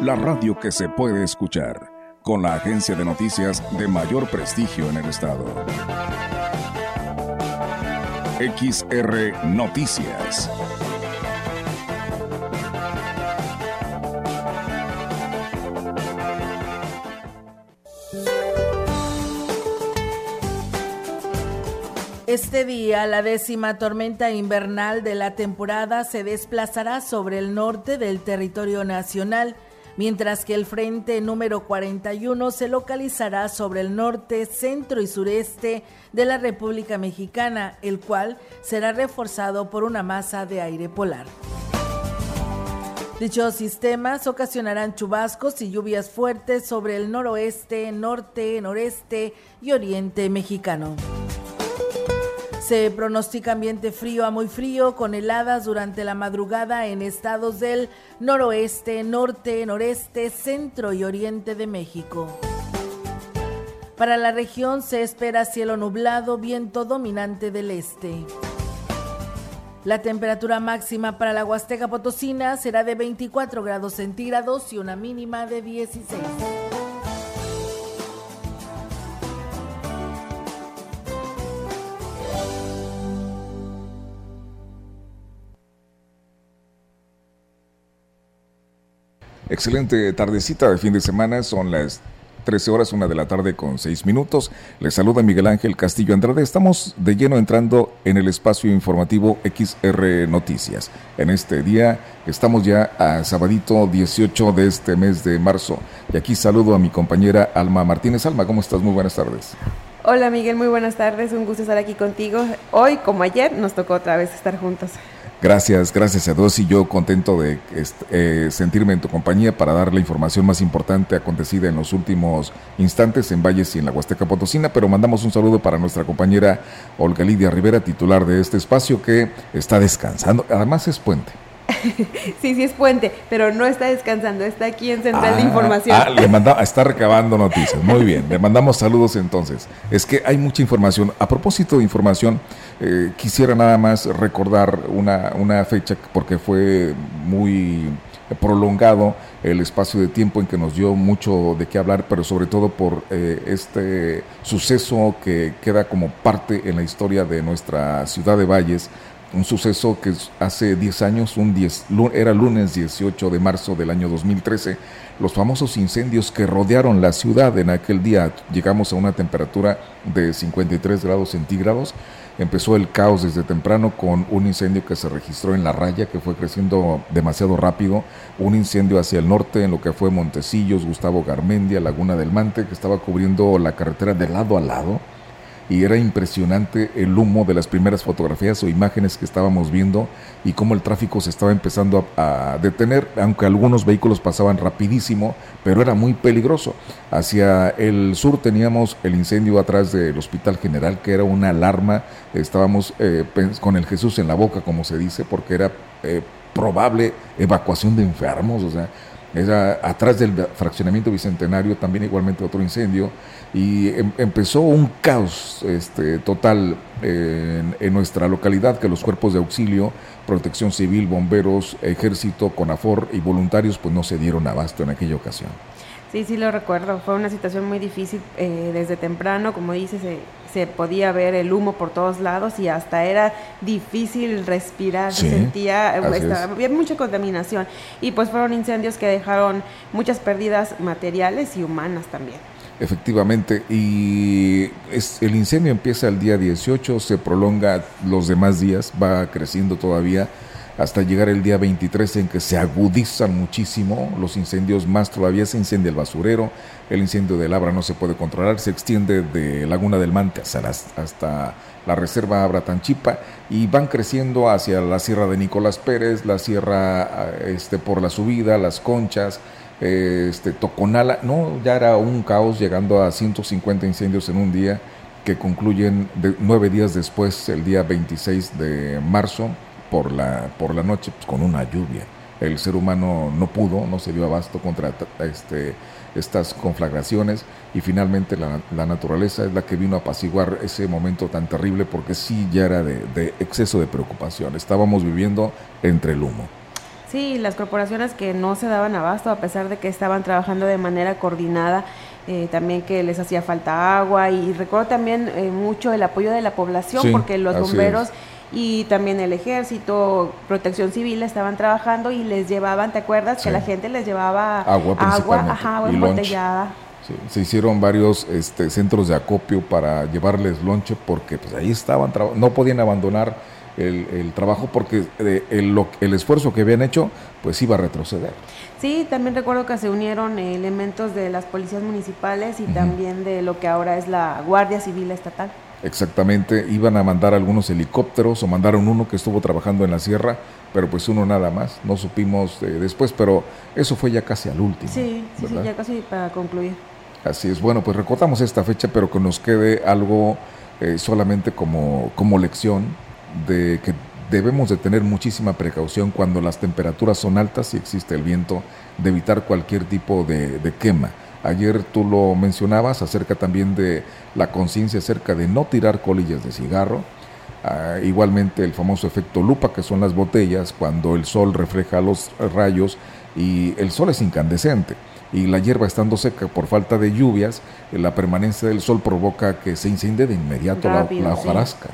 la radio que se puede escuchar, con la agencia de noticias de mayor prestigio en el estado. XR Noticias. Este día, la décima tormenta invernal de la temporada se desplazará sobre el norte del territorio nacional, mientras que el frente número 41 se localizará sobre el norte, centro y sureste de la República Mexicana, el cual será reforzado por una masa de aire polar. Dichos sistemas ocasionarán chubascos y lluvias fuertes sobre el noroeste, norte, noreste y oriente mexicano. Se pronostica ambiente frío a muy frío con heladas durante la madrugada en estados del noroeste, norte, noreste, centro y oriente de México. Para la región se espera cielo nublado, viento dominante del este. La temperatura máxima para la Huasteca Potosina será de 24 grados centígrados y una mínima de 16. Excelente tardecita de fin de semana, son las 13 horas, una de la tarde con 6 minutos. Les saluda Miguel Ángel Castillo Andrade. Estamos de lleno entrando en el espacio informativo XR Noticias. En este día estamos ya a sabadito 18 de este mes de marzo. Y aquí saludo a mi compañera Alma Martínez. Alma, ¿cómo estás? Muy buenas tardes. Hola Miguel, muy buenas tardes. Un gusto estar aquí contigo. Hoy, como ayer, nos tocó otra vez estar juntos. Gracias, gracias a Dios. Y yo contento de eh, sentirme en tu compañía para dar la información más importante acontecida en los últimos instantes en Valles y en la Huasteca Potosina, pero mandamos un saludo para nuestra compañera Olga Lidia Rivera, titular de este espacio que está descansando, además es puente. sí, sí es puente, pero no está descansando, está aquí en Central de ah, Información. Ah, le manda, está recabando noticias. Muy bien, le mandamos saludos entonces. Es que hay mucha información. A propósito de información, eh, quisiera nada más recordar una, una fecha porque fue muy prolongado el espacio de tiempo en que nos dio mucho de qué hablar, pero sobre todo por eh, este suceso que queda como parte en la historia de nuestra ciudad de Valles, un suceso que hace 10 años, un 10, era lunes 18 de marzo del año 2013, los famosos incendios que rodearon la ciudad en aquel día, llegamos a una temperatura de 53 grados centígrados, empezó el caos desde temprano con un incendio que se registró en la raya, que fue creciendo demasiado rápido, un incendio hacia el norte en lo que fue Montecillos, Gustavo Garmendia, Laguna del Mante, que estaba cubriendo la carretera de lado a lado y era impresionante el humo de las primeras fotografías o imágenes que estábamos viendo y cómo el tráfico se estaba empezando a, detener, aunque algunos vehículos pasaban rapidísimo, pero era muy peligroso. Hacia el sur teníamos el incendio atrás del Hospital General, que era una alarma, estábamos eh, con el Jesús en la boca, como se dice, porque era eh, probable evacuación de enfermos, o sea, era atrás del fraccionamiento bicentenario también igualmente otro incendio y em, empezó un caos este, total en, en, nuestra localidad que los cuerpos de auxilio, protección civil, bomberos, ejército, CONAFOR y voluntarios pues no se dieron abasto en aquella ocasión. Sí, sí lo recuerdo. Fue una situación muy difícil eh, desde temprano, como dices, se, se, podía ver el humo por todos lados y hasta era difícil respirar. se sentía, había mucha contaminación y pues fueron incendios que dejaron muchas pérdidas materiales y humanas también. Efectivamente, y es, el incendio empieza el día 18, se prolonga los demás días, va creciendo todavía hasta llegar el día 23 en que se agudizan muchísimo los incendios, más todavía se incendia el basurero, el incendio de Labra no se puede controlar, se extiende de Laguna del Mante hasta, la reserva Abra Tanchipa y van creciendo hacia la sierra de Nicolás Pérez, la sierra este, por la subida, las conchas, este, Toconala, no, ya era un caos llegando a 150 incendios en un día que concluyen nueve días después, el día 26 de marzo, por la, por la noche, pues, con una lluvia. El ser humano no pudo, no se dio abasto contra este, estas conflagraciones y finalmente la, la, naturaleza es la que vino a apaciguar ese momento tan terrible porque sí ya era de, de exceso de preocupación. Estábamos viviendo entre el humo. Sí, las corporaciones que no se daban abasto a pesar de que estaban trabajando de manera coordinada, eh, también que les hacía falta agua y recuerdo también eh, mucho el apoyo de la población porque los bomberos y también el ejército, protección civil estaban trabajando y les llevaban, ¿te acuerdas? Que la gente les llevaba agua, agua, agua embotellada. se hicieron varios este, centros de acopio para llevarles lonche porque pues ahí estaban, no podían abandonar el, trabajo porque eh, el, el, esfuerzo que habían hecho pues iba a retroceder. Sí, también recuerdo que se unieron elementos de las policías municipales y también de lo que ahora es la Guardia Civil Estatal. Exactamente, iban a mandar algunos helicópteros o mandaron uno que estuvo trabajando en la sierra, pero pues uno nada más, no supimos eh, después, pero eso fue ya casi al último. Sí, sí, sí, ya casi para concluir. Así es, bueno, pues recordamos esta fecha, pero que nos quede algo eh, solamente como, como lección de que debemos de tener muchísima precaución cuando las temperaturas son altas y existe el viento, de evitar cualquier tipo de, quema. Ayer tú lo mencionabas acerca también de la conciencia acerca de no tirar colillas de cigarro. Ah, igualmente el famoso efecto lupa, que son las botellas, cuando el sol refleja los rayos y el sol es incandescente y la hierba estando seca por falta de lluvias, la permanencia del sol provoca que se incendie de inmediato la, hojarasca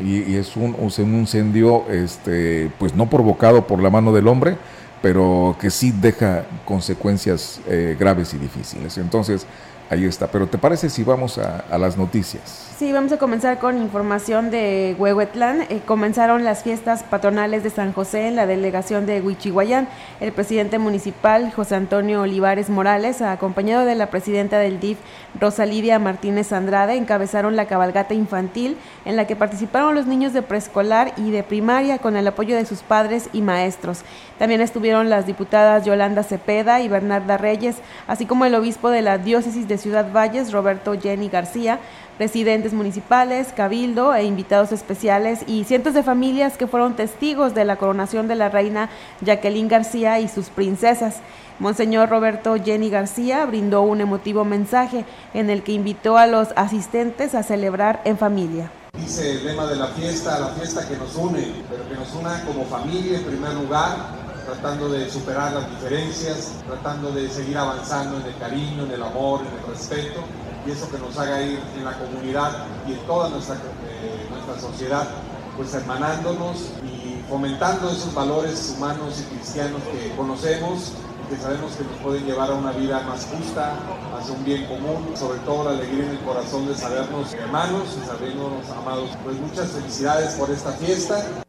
y, es un, un, incendio este, pues no provocado por la mano del hombre, pero que sí deja consecuencias eh, graves y difíciles. Entonces, ahí está. Pero ¿te parece si vamos a las noticias? Sí, vamos a comenzar con información de Huehuetlán. Eh, comenzaron las fiestas patronales de San José en la delegación de Huichihuayán. El presidente municipal, José Antonio Olivares Morales, acompañado de la presidenta del DIF, Rosa Lidia Martínez Andrade, encabezaron la cabalgata infantil en la que participaron los niños de preescolar y de primaria con el apoyo de sus padres y maestros. También estuvieron las diputadas Yolanda Cepeda y Bernarda Reyes, así como el obispo de la diócesis de Ciudad Valles, Roberto Jenny García, presidentes municipales, cabildo e invitados especiales y cientos de familias que fueron testigos de la coronación de la reina Jacqueline García y sus princesas. Monseñor Roberto Jenny García brindó un emotivo mensaje en el que invitó a los asistentes a celebrar en familia. Dice el lema de la fiesta, la fiesta que nos une, pero que nos una como familia en primer lugar, tratando de superar las diferencias, tratando de seguir avanzando en el cariño, en el amor, en el respeto y eso que nos haga ir en la comunidad y en toda nuestra, eh, nuestra sociedad, pues hermanándonos y fomentando esos valores humanos y cristianos que conocemos y que sabemos que nos pueden llevar a una vida más justa, hacia un bien común, sobre todo la alegría en el corazón de sabernos hermanos y sabernos amados. Pues muchas felicidades por esta fiesta.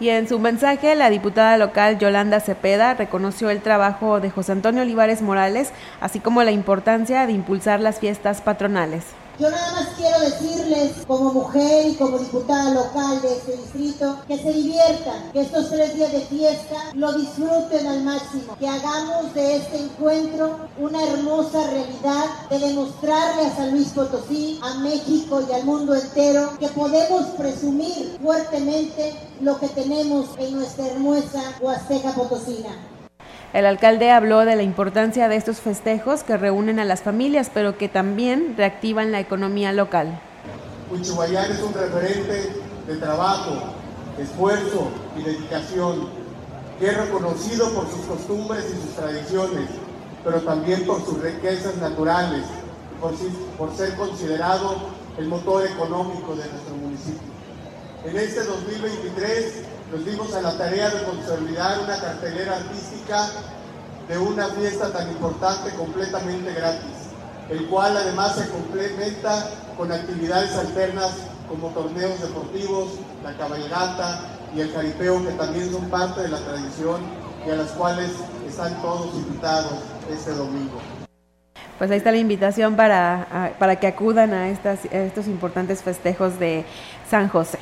Y en su mensaje, la diputada local Yolanda Cepeda reconoció el trabajo de José Antonio Olivares Morales, así como la importancia de impulsar las fiestas patronales. Yo nada más quiero decirles, como mujer y como diputada local de este distrito, que se diviertan, que estos tres días de fiesta lo disfruten al máximo, que hagamos de este encuentro una hermosa realidad de demostrarle a San Luis Potosí, a México y al mundo entero que podemos presumir fuertemente lo que tenemos en nuestra hermosa Huasteca Potosina. El alcalde habló de la importancia de estos festejos que reúnen a las familias, pero que también reactivan la economía local. Huichihuayán es un referente de trabajo, esfuerzo y dedicación, que es reconocido por sus costumbres y sus tradiciones, pero también por sus riquezas naturales, por, por ser considerado el motor económico de nuestro municipio. En este 2023 nos dimos a la tarea de consolidar una cartelera artística de una fiesta tan importante completamente gratis, el cual además se complementa con actividades alternas como torneos deportivos, la cabalgata y el caripeo que también son parte de la tradición y a las cuales están todos invitados este domingo. Pues ahí está la invitación para, para que acudan a, estas, a estos importantes festejos de San José.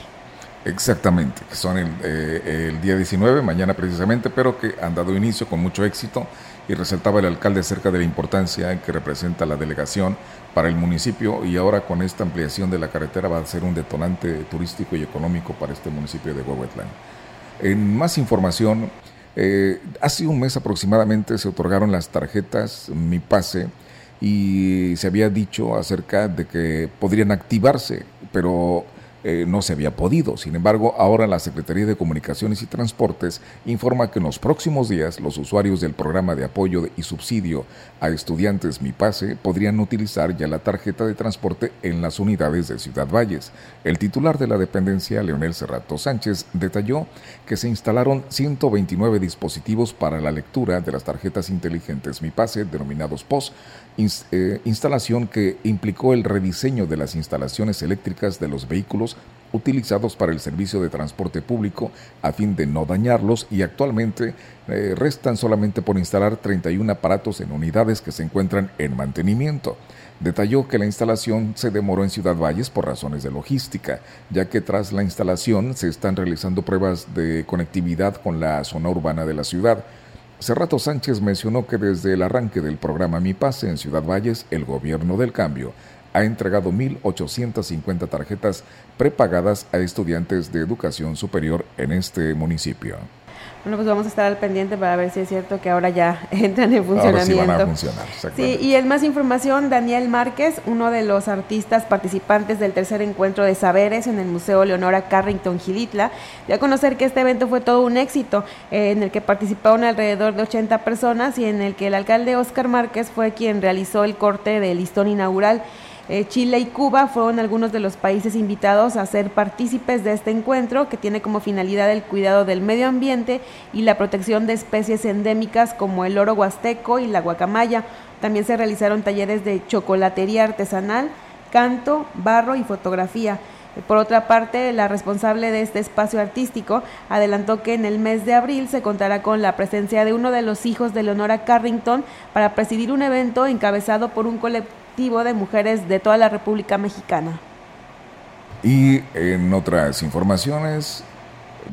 Exactamente, que son el, eh, el, día 19, mañana precisamente, pero que han dado inicio con mucho éxito y resaltaba el alcalde acerca de la importancia que representa la delegación para el municipio y ahora con esta ampliación de la carretera va a ser un detonante turístico y económico para este municipio de Huehuetlán. En más información, eh, hace un mes aproximadamente se otorgaron las tarjetas Mi Pase y se había dicho acerca de que podrían activarse, pero eh, no se había podido. Sin embargo, ahora la Secretaría de Comunicaciones y Transportes informa que en los próximos días los usuarios del programa de apoyo y subsidio a estudiantes Mi Pase podrían utilizar ya la tarjeta de transporte en las unidades de Ciudad Valles. El titular de la dependencia, Leonel Cerrato Sánchez, detalló que se instalaron 129 dispositivos para la lectura de las tarjetas inteligentes Mi Pase, denominados POS, eh, instalación que implicó el rediseño de las instalaciones eléctricas de los vehículos utilizados para el servicio de transporte público a fin de no dañarlos y actualmente eh, restan solamente por instalar 31 aparatos en unidades que se encuentran en mantenimiento. Detalló que la instalación se demoró en Ciudad Valles por razones de logística, ya que tras la instalación se están realizando pruebas de conectividad con la zona urbana de la ciudad. Cerrato Sánchez mencionó que desde el arranque del programa Mi Pase en Ciudad Valles, el gobierno del cambio ha entregado 1.850 tarjetas prepagadas a estudiantes de educación superior en este municipio. Bueno, pues vamos a estar al pendiente para ver si es cierto que ahora ya entran en funcionamiento. sí, y en más información, Daniel Márquez, uno de los artistas participantes del tercer encuentro de saberes en el Museo Leonora Carrington Gilitla, dio a conocer que este evento fue todo un éxito, eh, en el que participaron alrededor de 80 personas y en el que el alcalde Oscar Márquez fue quien realizó el corte del listón inaugural. Eh, Chile y Cuba fueron algunos de los países invitados a ser partícipes de este encuentro que tiene como finalidad el cuidado del medio ambiente y la protección de especies endémicas como el oro huasteco y la guacamaya. También se realizaron talleres de chocolatería artesanal, canto, barro y fotografía. Por otra parte, la responsable de este espacio artístico adelantó que en el mes de abril se contará con la presencia de uno de los hijos de Leonora Carrington para presidir un evento encabezado por un colectivo de mujeres de toda la República Mexicana. Y en otras informaciones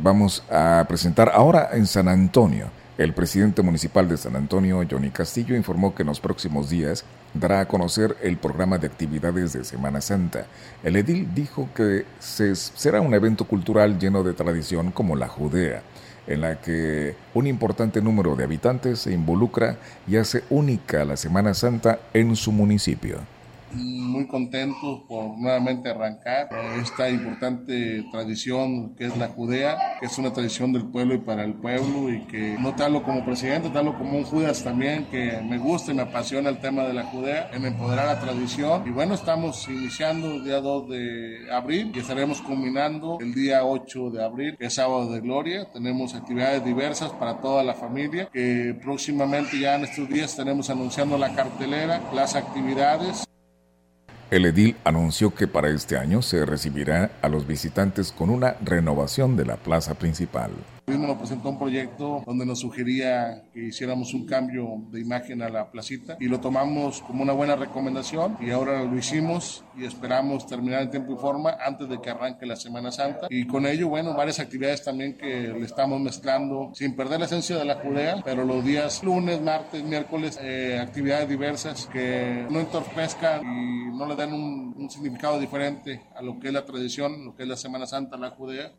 vamos a presentar ahora en San Antonio. El presidente municipal de San Antonio, Johnny Castillo, informó que en los próximos días dará a conocer el programa de actividades de Semana Santa. El edil dijo que será un evento cultural lleno de tradición como la Judea en la que un importante número de habitantes se involucra y hace única la Semana Santa en su municipio muy contentos por nuevamente arrancar esta importante tradición que es la Judea, que es una tradición del pueblo y para el pueblo y que no te hablo como presidente, te hablo como un Judas también, que me gusta y me apasiona el tema de la Judea, en empoderar la tradición. Y bueno, estamos iniciando el día 2 de abril y estaremos culminando el día 8 de abril, que es sábado de gloria. Tenemos actividades diversas para toda la familia, que próximamente ya en estos días estaremos anunciando la cartelera, las actividades el edil anunció que para este año se recibirá a los visitantes con una renovación de la plaza principal nos presentó un proyecto donde nos sugería que hiciéramos un cambio de imagen a la placita y lo tomamos como una buena recomendación y ahora lo hicimos y esperamos terminar en tiempo y forma antes de que arranque la Semana Santa y con ello, bueno, varias actividades también que le estamos mezclando sin perder la esencia de la Judea, pero los días lunes, martes, miércoles, eh, actividades diversas que no entorpezcan y no le dan un, un significado diferente a lo que es la tradición, lo que es la Semana Santa, la Judea.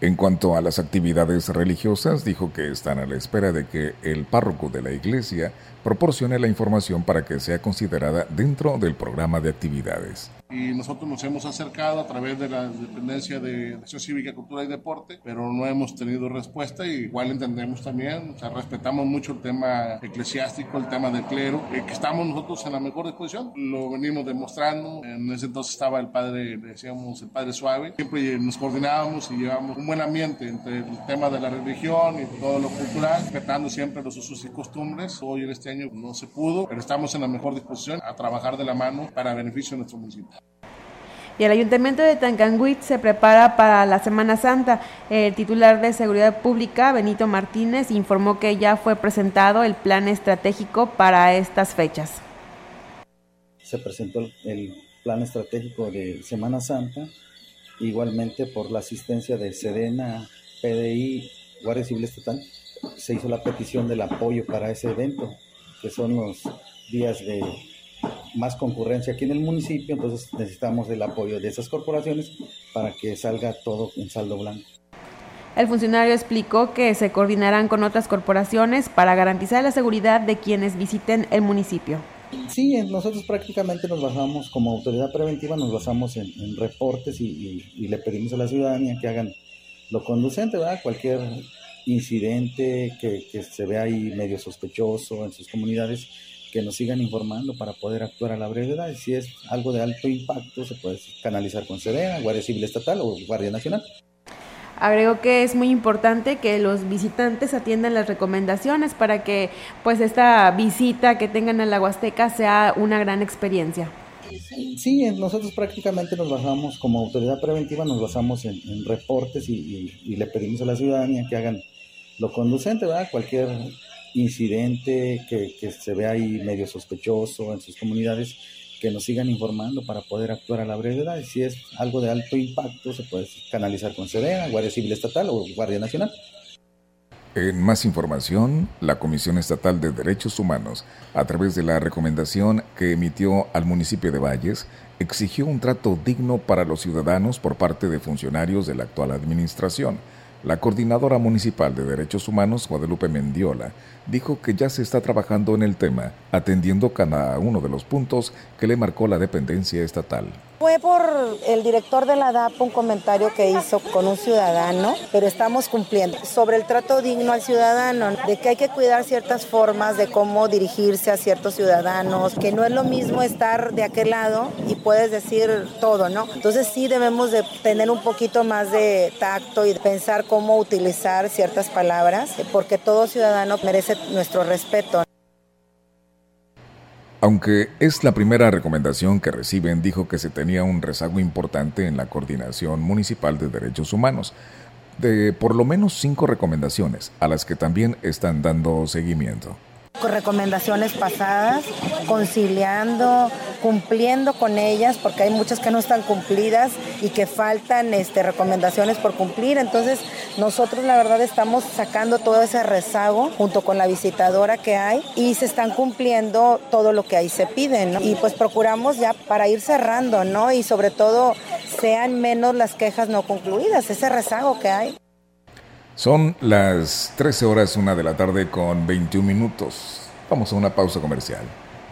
En cuanto a las actividades religiosas, dijo que están a la espera de que el párroco de la iglesia proporcione la información para que sea considerada dentro del programa de actividades y nosotros nos hemos acercado a través de la dependencia de Acción Cívica, Cultura y Deporte, pero no hemos tenido respuesta. Y igual entendemos también, o sea, respetamos mucho el tema eclesiástico, el tema del clero, eh, que estamos nosotros en la mejor disposición, lo venimos demostrando, en ese entonces estaba el padre, decíamos el padre suave, siempre nos coordinábamos y llevamos un buen ambiente entre el tema de la religión y todo lo cultural, respetando siempre los usos y costumbres, hoy en este año no se pudo, pero estamos en la mejor disposición a trabajar de la mano para beneficio de nuestro municipio. Y el Ayuntamiento de Tancanguit se prepara para la Semana Santa. El titular de Seguridad Pública, Benito Martínez, informó que ya fue presentado el plan estratégico para estas fechas. Se presentó el plan estratégico de Semana Santa igualmente por la asistencia de Sedena, PDI, Guardia Civil Estatal, se hizo la petición del apoyo para ese evento, que son los días de más concurrencia aquí en el municipio, entonces necesitamos el apoyo de esas corporaciones para que salga todo en saldo blanco. El funcionario explicó que se coordinarán con otras corporaciones para garantizar la seguridad de quienes visiten el municipio. Sí, nosotros prácticamente nos basamos, como autoridad preventiva, nos basamos en, reportes y, le pedimos a la ciudadanía que hagan lo conducente, ¿verdad? Cualquier incidente que, que se vea ahí medio sospechoso en sus comunidades, que nos sigan informando para poder actuar a la brevedad. Y si es algo de alto impacto, se puede canalizar con Sedena, Guardia Civil Estatal o Guardia Nacional. Agregó que es muy importante que los visitantes atiendan las recomendaciones para que pues esta visita que tengan a la Huasteca sea una gran experiencia. Sí, nosotros prácticamente nos basamos, como autoridad preventiva, nos basamos en, reportes y, y, le pedimos a la ciudadanía que hagan lo conducente, ¿verdad? Cualquier incidente que, que se vea ahí medio sospechoso en sus comunidades, que nos sigan informando para poder actuar a la brevedad. Y si es algo de alto impacto, se puede canalizar con Sedena, Guardia Civil Estatal o Guardia Nacional. En más información, la Comisión Estatal de Derechos Humanos, a través de la recomendación que emitió al municipio de Valles, exigió un trato digno para los ciudadanos por parte de funcionarios de la actual administración la coordinadora municipal de Derechos Humanos, Guadalupe Mendiola, dijo que ya se está trabajando en el tema, atendiendo cada uno de los puntos que le marcó la dependencia estatal. Fue por el director de la DAP un comentario que hizo con un ciudadano, pero estamos cumpliendo sobre el trato digno al ciudadano, de que hay que cuidar ciertas formas de cómo dirigirse a ciertos ciudadanos, que no es lo mismo estar de aquel lado y puedes decir todo, ¿no? Entonces sí debemos de tener un poquito más de tacto y pensar cómo utilizar ciertas palabras, porque todo ciudadano merece nuestro respeto. Aunque es la primera recomendación que reciben, dijo que se tenía un rezago importante en la coordinación municipal de derechos humanos, de por lo menos cinco recomendaciones, a las que también están dando seguimiento recomendaciones pasadas, conciliando, cumpliendo con ellas, porque hay muchas que no están cumplidas y que faltan este, recomendaciones por cumplir. Entonces, nosotros la verdad estamos sacando todo ese rezago junto con la visitadora que hay y se están cumpliendo todo lo que ahí se pide. Y pues procuramos ya para ir cerrando, ¿no? Y sobre todo sean menos las quejas no concluidas, ese rezago que hay. Son las 13 horas, una de la tarde con 21 minutos. Vamos a una pausa comercial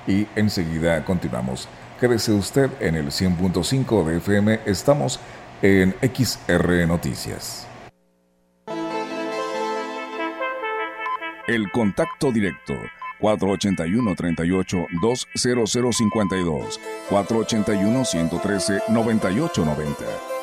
y enseguida continuamos. Quédese usted en el 100.5 de FM. Estamos en XR Noticias. El contacto directo 481-38-20052, 481-113-9890.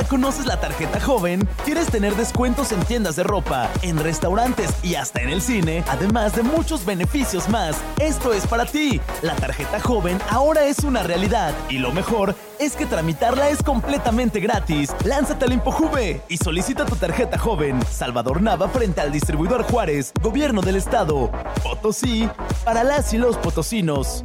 ¿Ya conoces la tarjeta joven? ¿Quieres tener descuentos en tiendas de ropa, en restaurantes y hasta en el cine? Además de muchos beneficios más. Esto es para ti. La tarjeta joven ahora es una realidad. Y lo mejor es que tramitarla es completamente gratis. Lánzate al ImpoJuve y solicita tu tarjeta joven. Salvador Nava frente al distribuidor Juárez, Gobierno del Estado. Potosí, para las y los potosinos.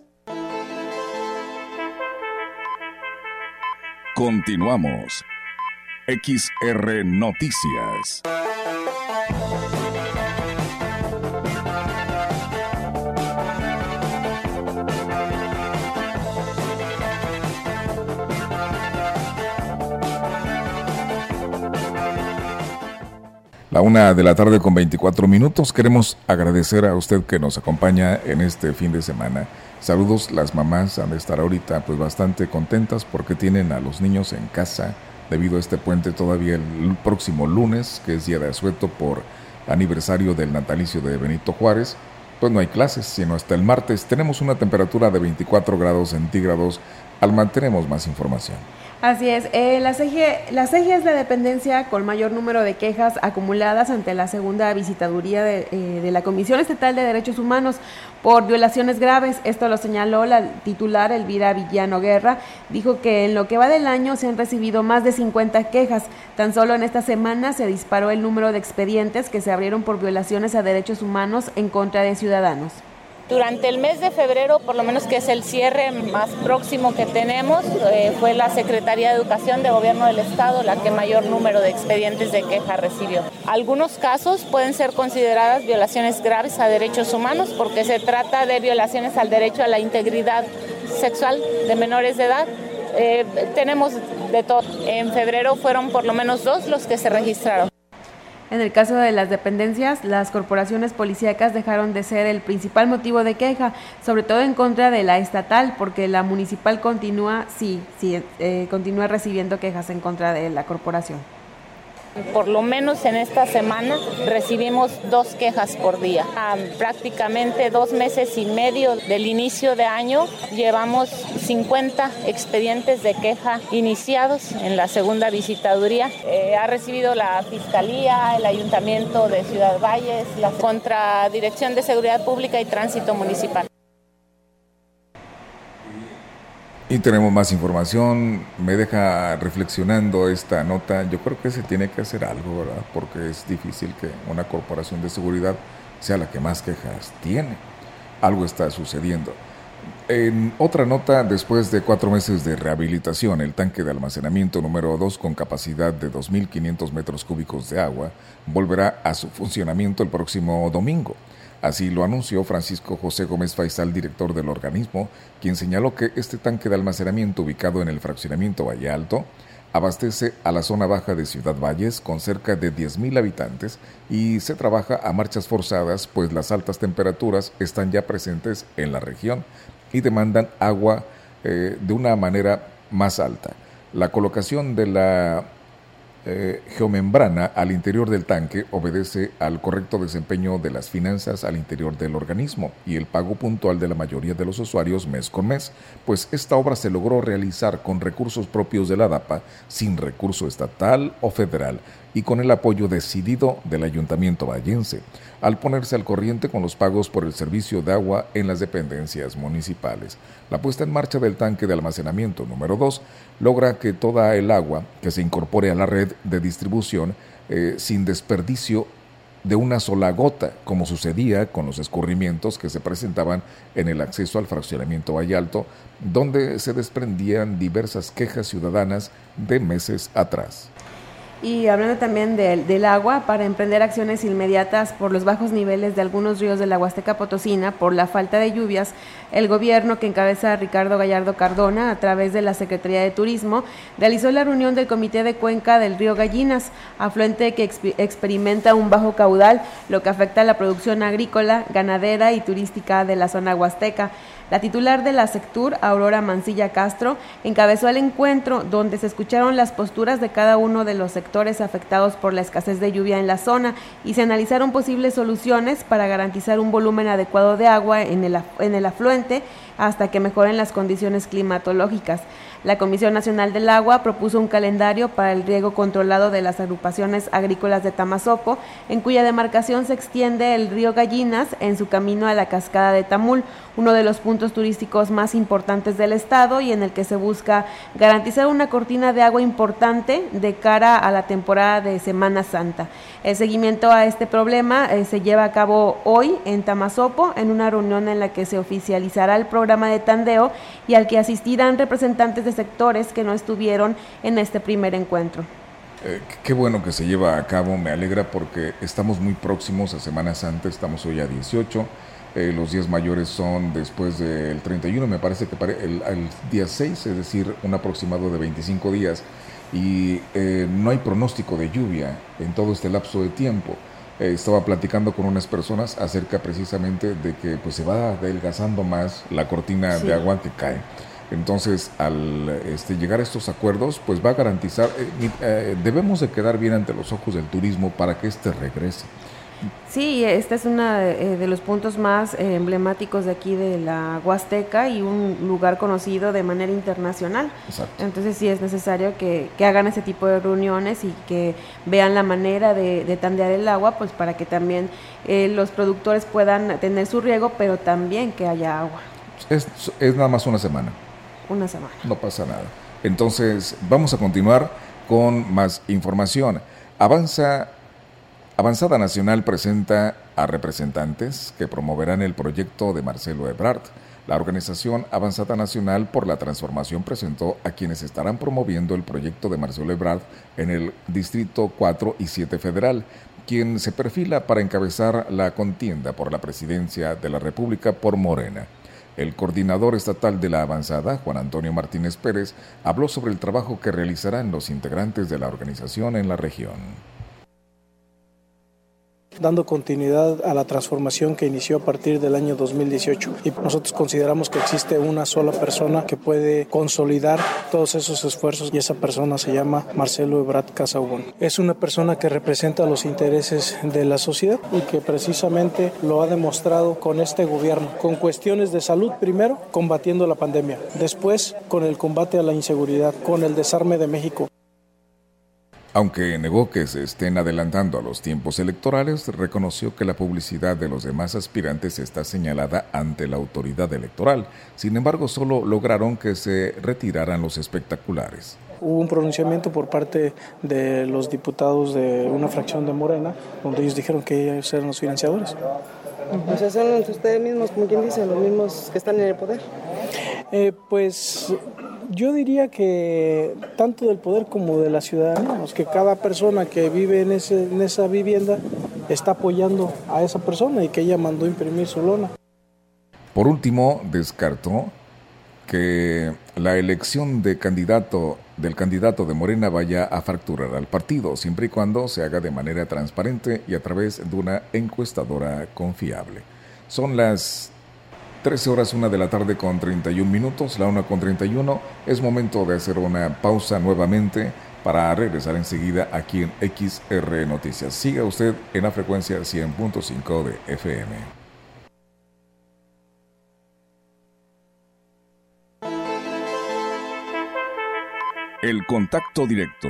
Continuamos. XR Noticias. La una de la tarde con 24 minutos. Queremos agradecer a usted que nos acompaña en este fin de semana. Saludos, las mamás han de estar ahorita pues bastante contentas porque tienen a los niños en casa debido a este puente todavía el próximo lunes, que es día de asueto por aniversario del natalicio de Benito Juárez. Pues no hay clases, sino hasta el martes. Tenemos una temperatura de 24 grados centígrados. Al mantenemos más información. Así es, eh, la, CG, la es la dependencia con mayor número de quejas acumuladas ante la segunda visitaduría de, eh, de, la Comisión Estatal de Derechos Humanos por violaciones graves. Esto lo señaló la titular Elvira Villano Guerra. Dijo que en lo que va del año se han recibido más de 50 quejas. Tan solo en esta semana se disparó el número de expedientes que se abrieron por violaciones a derechos humanos en contra de ciudadanos. Durante el mes de febrero, por lo menos que es el cierre más próximo que tenemos, eh, fue la Secretaría de Educación de Gobierno del Estado la que mayor número de expedientes de queja recibió. Algunos casos pueden ser consideradas violaciones graves a derechos humanos porque se trata de violaciones al derecho a la integridad sexual de menores de edad. Eh, tenemos de todo. En febrero fueron por lo menos dos los que se registraron. En el caso de las dependencias, las corporaciones policíacas dejaron de ser el principal motivo de queja, sobre todo en contra de la estatal, porque la municipal continúa, sí, sí, eh, continúa recibiendo quejas en contra de la corporación. Por lo menos en esta semana recibimos dos quejas por día. A prácticamente dos meses y medio del inicio de año llevamos 50 expedientes de queja iniciados en la segunda visitaduría. Eh, ha recibido la Fiscalía, el Ayuntamiento de Ciudad Valles, la Contradirección de Seguridad Pública y Tránsito Municipal. Y tenemos más información, me deja reflexionando esta nota, yo creo que se tiene que hacer algo, ¿verdad? Porque es difícil que una corporación de seguridad sea la que más quejas tiene. Algo está sucediendo. En otra nota, después de cuatro meses de rehabilitación, el tanque de almacenamiento número 2 con capacidad de 2.500 metros cúbicos de agua volverá a su funcionamiento el próximo domingo. Así lo anunció Francisco José Gómez Faisal, director del organismo, quien señaló que este tanque de almacenamiento ubicado en el fraccionamiento Valle Alto abastece a la zona baja de Ciudad Valles con cerca de 10.000 habitantes y se trabaja a marchas forzadas pues las altas temperaturas están ya presentes en la región y demandan agua eh, de una manera más alta. La colocación de la eh, geomembrana al interior del tanque obedece al correcto desempeño de las finanzas al interior del organismo y el pago puntual de la mayoría de los usuarios mes con mes, pues esta obra se logró realizar con recursos propios de la DAPA, sin recurso estatal o federal, y con el apoyo decidido del Ayuntamiento Vallense, al ponerse al corriente con los pagos por el servicio de agua en las dependencias municipales. La puesta en marcha del tanque de almacenamiento número 2 logra que toda el agua que se incorpore a la red de distribución eh, sin desperdicio de una sola gota, como sucedía con los escurrimientos que se presentaban en el acceso al fraccionamiento Valle Alto, donde se desprendían diversas quejas ciudadanas de meses atrás. Y hablando también del agua, para emprender acciones inmediatas por los bajos niveles de algunos ríos de la Huasteca Potosina por la falta de lluvias, el gobierno que encabeza Ricardo Gallardo Cardona a través de la Secretaría de Turismo realizó la reunión del Comité de Cuenca del río Gallinas, afluente que experimenta un bajo caudal, lo que afecta a la producción agrícola, ganadera y turística de la zona huasteca. La titular de la Sectur, Aurora Mancilla Castro, encabezó el encuentro donde se escucharon las posturas de cada uno de los sectores afectados por la escasez de lluvia en la zona y se analizaron posibles soluciones para garantizar un volumen adecuado de agua en el, en el afluente hasta que mejoren las condiciones climatológicas. La Comisión Nacional del Agua propuso un calendario para el riego controlado de las agrupaciones agrícolas de Tamazopo, en cuya demarcación se extiende el río Gallinas en su camino a la cascada de Tamul, uno de los puntos turísticos más importantes del estado y en el que se busca garantizar una cortina de agua importante de cara a la temporada de Semana Santa. El seguimiento a este problema eh, se lleva a cabo hoy en Tamazopo, en una reunión en la que se oficializará el programa de tandeo y al que asistirán representantes de sectores que no estuvieron en este primer encuentro. Eh, qué bueno que se lleva a cabo, me alegra porque estamos muy próximos a Semana Santa, estamos hoy a 18, eh, los días mayores son después del 31, me parece que el, el día 6, es decir, un aproximado de 25 días y eh, no hay pronóstico de lluvia en todo este lapso de tiempo. Eh, estaba platicando con unas personas acerca precisamente de que pues se va adelgazando más la cortina de agua que cae. Entonces, al este, llegar a estos acuerdos, pues va a garantizar, eh, debemos de quedar bien ante los ojos del turismo para que éste regrese. Sí, este es uno eh, de los puntos más eh, emblemáticos de aquí de la Huasteca y un lugar conocido de manera internacional. Exacto. Entonces sí es necesario que, hagan ese tipo de reuniones y que vean la manera de, tandear el agua, pues para que también eh, los productores puedan tener su riego, pero también que haya agua. Es, es nada más una semana. Una semana. No pasa nada. Entonces vamos a continuar con más información. Avanza Avanzada Nacional presenta a representantes que promoverán el proyecto de Marcelo Ebrard. La organización Avanzada Nacional por la Transformación presentó a quienes estarán promoviendo el proyecto de Marcelo Ebrard en el Distrito 4 y 7 Federal, quien se perfila para encabezar la contienda por la presidencia de la República por Morena. El coordinador estatal de la avanzada, Juan Antonio Martínez Pérez, habló sobre el trabajo que realizarán los integrantes de la organización en la región dando continuidad a la transformación que inició a partir del año 2018. Y nosotros consideramos que existe una sola persona que puede consolidar todos esos esfuerzos y esa persona se llama Marcelo Ebrard Casaubon. Es una persona que representa los intereses de la sociedad y que precisamente lo ha demostrado con este gobierno, con cuestiones de salud primero, combatiendo la pandemia, después con el combate a la inseguridad, con el desarme de México. Aunque negó que se estén adelantando a los tiempos electorales, reconoció que la publicidad de los demás aspirantes está señalada ante la autoridad electoral. Sin embargo, solo lograron que se retiraran los espectaculares. Hubo un pronunciamiento por parte de los diputados de una fracción de Morena, donde ellos dijeron que ellos eran los financiadores. O sea, son ustedes mismos, como quien dice, los mismos que están en el poder. Eh, pues yo diría que tanto del poder como de la ciudadanía, que cada persona que vive en, ese, en esa vivienda está apoyando a esa persona y que ella mandó imprimir su lona. Por último, descartó que la elección de candidato del candidato de Morena vaya a fracturar al partido, siempre y cuando se haga de manera transparente y a través de una encuestadora confiable. Son las 13 horas 1 de la tarde con 31 minutos, la 1 con 31. Es momento de hacer una pausa nuevamente para regresar enseguida aquí en XR Noticias. Siga usted en la frecuencia 100.5 de FM. El contacto directo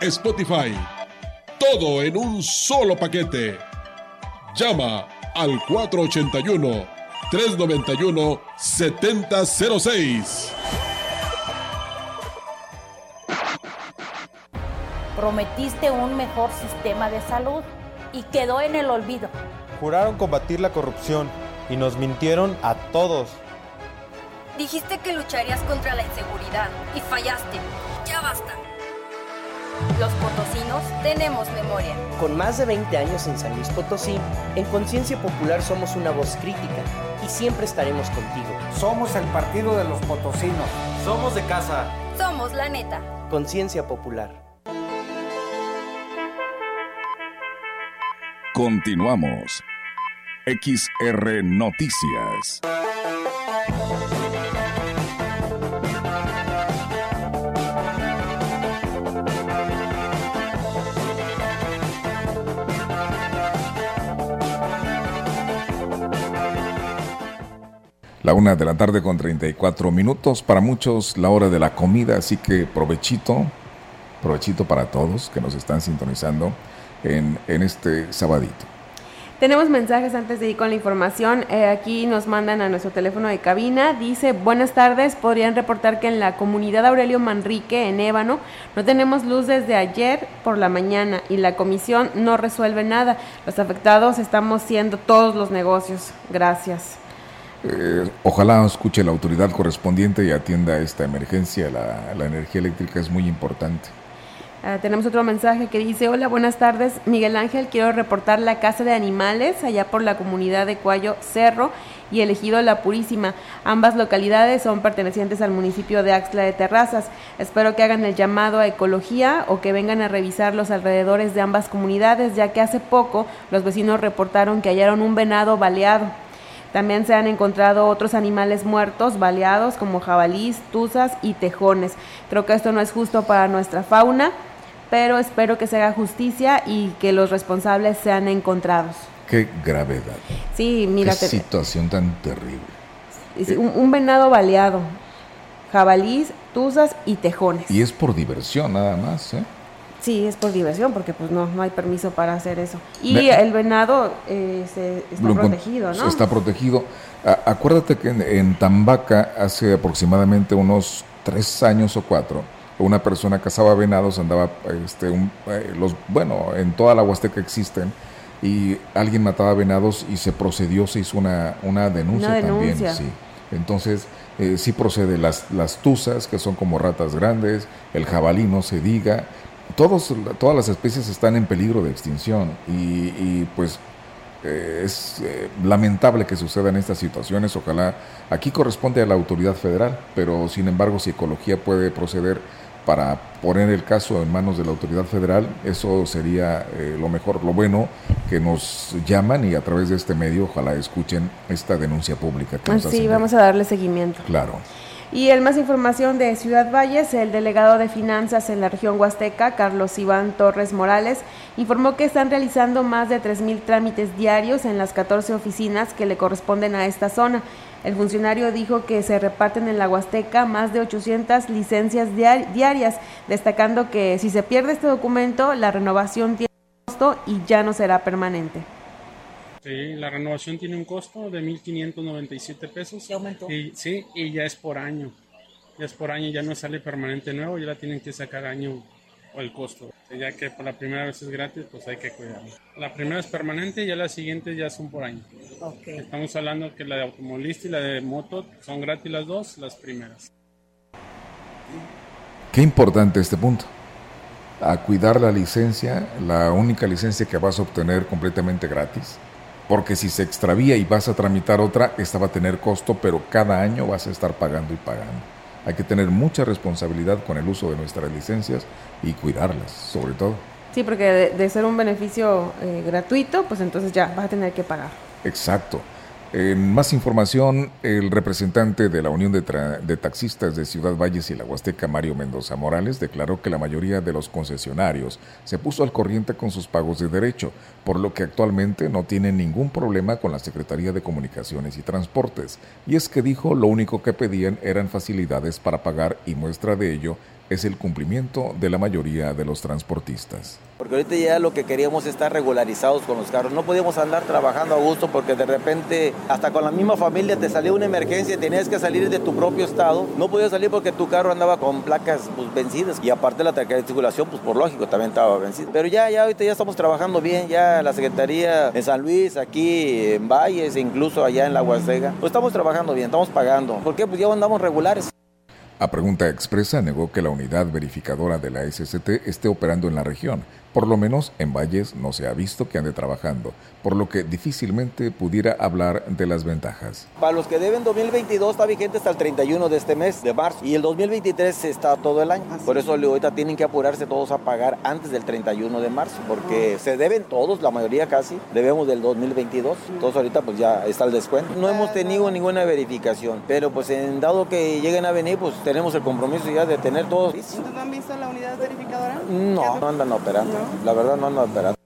Spotify. Todo en un solo paquete. Llama al 481-391-7006. Prometiste un mejor sistema de salud y quedó en el olvido. Juraron combatir la corrupción y nos mintieron a todos. Dijiste que lucharías contra la inseguridad y fallaste. Ya basta. Los potosinos tenemos memoria. Con más de 20 años en San Luis Potosí, en Conciencia Popular somos una voz crítica y siempre estaremos contigo. Somos el partido de los potosinos. Somos de casa. Somos la neta. Conciencia Popular. Continuamos. XR Noticias. La una de la tarde con 34 minutos. Para muchos la hora de la comida, así que provechito, provechito para todos que nos están sintonizando en, en este sabadito. Tenemos mensajes antes de ir con la información. Eh, aquí nos mandan a nuestro teléfono de cabina. Dice, buenas tardes, podrían reportar que en la comunidad Aurelio Manrique, en Ébano, no tenemos luz desde ayer por la mañana y la comisión no resuelve nada. Los afectados estamos siendo todos los negocios. Gracias. Eh, ojalá escuche la autoridad correspondiente y atienda esta emergencia. La, energía eléctrica es muy importante. Uh, tenemos otro mensaje que dice, hola, buenas tardes, Miguel Ángel, quiero reportar la Casa de Animales allá por la comunidad de Cuayo Cerro y elegido La Purísima. Ambas localidades son pertenecientes al municipio de Axtla de Terrazas. Espero que hagan el llamado a ecología o que vengan a revisar los alrededores de ambas comunidades, ya que hace poco los vecinos reportaron que hallaron un venado baleado. También se han encontrado otros animales muertos, baleados, como jabalís, tuzas y tejones. Creo que esto no es justo para nuestra fauna, pero espero que se haga justicia y que los responsables sean encontrados. Qué gravedad. Sí, mira. Qué situación tan terrible. Un, un, venado baleado, jabalís, tuzas y tejones. Y es por diversión nada más, ¿eh? Sí, es por diversión, porque pues no, no hay permiso para hacer eso. Y Me, el venado eh, se, está protegido, ¿no? Está protegido. A, acuérdate que en, en, Tambaca, hace aproximadamente unos tres años o cuatro, una persona cazaba venados, andaba, este, un, eh, los, bueno, en toda la Huasteca existen, y alguien mataba venados y se procedió, se hizo una, una denuncia, una también. Sí. Entonces, eh, sí procede las, las tuzas, que son como ratas grandes, el jabalí, no se diga, todos, todas las especies están en peligro de extinción y, y pues eh, es eh, lamentable que sucedan estas situaciones. Ojalá aquí corresponde a la autoridad federal, pero sin embargo si Ecología puede proceder para poner el caso en manos de la autoridad federal, eso sería eh, lo mejor, lo bueno, que nos llaman y a través de este medio ojalá escuchen esta denuncia pública. Que nos sí, hacen. vamos a darle seguimiento. Claro. Y el más información de Ciudad Valles, el delegado de finanzas en la región Huasteca, Carlos Iván Torres Morales, informó que están realizando más de 3.000 trámites diarios en las 14 oficinas que le corresponden a esta zona. El funcionario dijo que se reparten en la Huasteca más de 800 licencias diarias, destacando que si se pierde este documento, la renovación tiene costo y ya no será permanente. Sí, la renovación tiene un costo de 1.597 pesos. ¿Se aumentó? Y, sí, y ya es por año. Ya es por año, ya no sale permanente nuevo, ya la tienen que sacar año o el costo. Ya que por la primera vez es gratis, pues hay que cuidarla. La primera es permanente y ya las siguientes ya son por año. Okay. Estamos hablando que la de automovilista y la de moto son gratis las dos, las primeras. Qué importante este punto. A cuidar la licencia, la única licencia que vas a obtener completamente gratis porque si se extravía y vas a tramitar otra, esta va a tener costo, pero cada año vas a estar pagando y pagando. Hay que tener mucha responsabilidad con el uso de nuestras licencias y cuidarlas, sobre todo. Sí, porque de, de ser un beneficio eh, gratuito, pues entonces ya vas a tener que pagar. Exacto. En más información, el representante de la Unión de, de, Taxistas de Ciudad Valles y la Huasteca, Mario Mendoza Morales, declaró que la mayoría de los concesionarios se puso al corriente con sus pagos de derecho, por lo que actualmente no tienen ningún problema con la Secretaría de Comunicaciones y Transportes. Y es que dijo lo único que pedían eran facilidades para pagar y muestra de ello es el cumplimiento de la mayoría de los transportistas. Porque ahorita ya lo que queríamos es estar regularizados con los carros. No podíamos andar trabajando a gusto porque de repente hasta con la misma familia te salió una emergencia y tenías que salir de tu propio estado. No podías salir porque tu carro andaba con placas pues, vencidas y aparte la tarjeta de circulación, pues por lógico también estaba vencida. Pero ya, ya ahorita ya estamos trabajando bien, ya la Secretaría en San Luis, aquí en Valles, incluso allá en la Huasteca, pues estamos trabajando bien, estamos pagando. ¿Por qué? Pues ya andamos regulares. A pregunta expresa negó que la unidad verificadora de la SCT esté operando en la región, Por lo menos en Valles no se ha visto que ande trabajando, por lo que difícilmente pudiera hablar de las ventajas. Para los que deben 2022 está vigente hasta el 31 de este mes, de marzo, y el 2023 está todo el año. Por eso ahorita tienen que apurarse todos a pagar antes del 31 de marzo, porque se deben todos, la mayoría casi, debemos del 2022. Entonces ahorita pues ya está el descuento. No hemos tenido ninguna verificación, pero pues en dado que lleguen a venir, pues tenemos el compromiso ya de tener todos. ¿No han visto la unidad verificadora? No, no andan operando. La verdad no andan operando.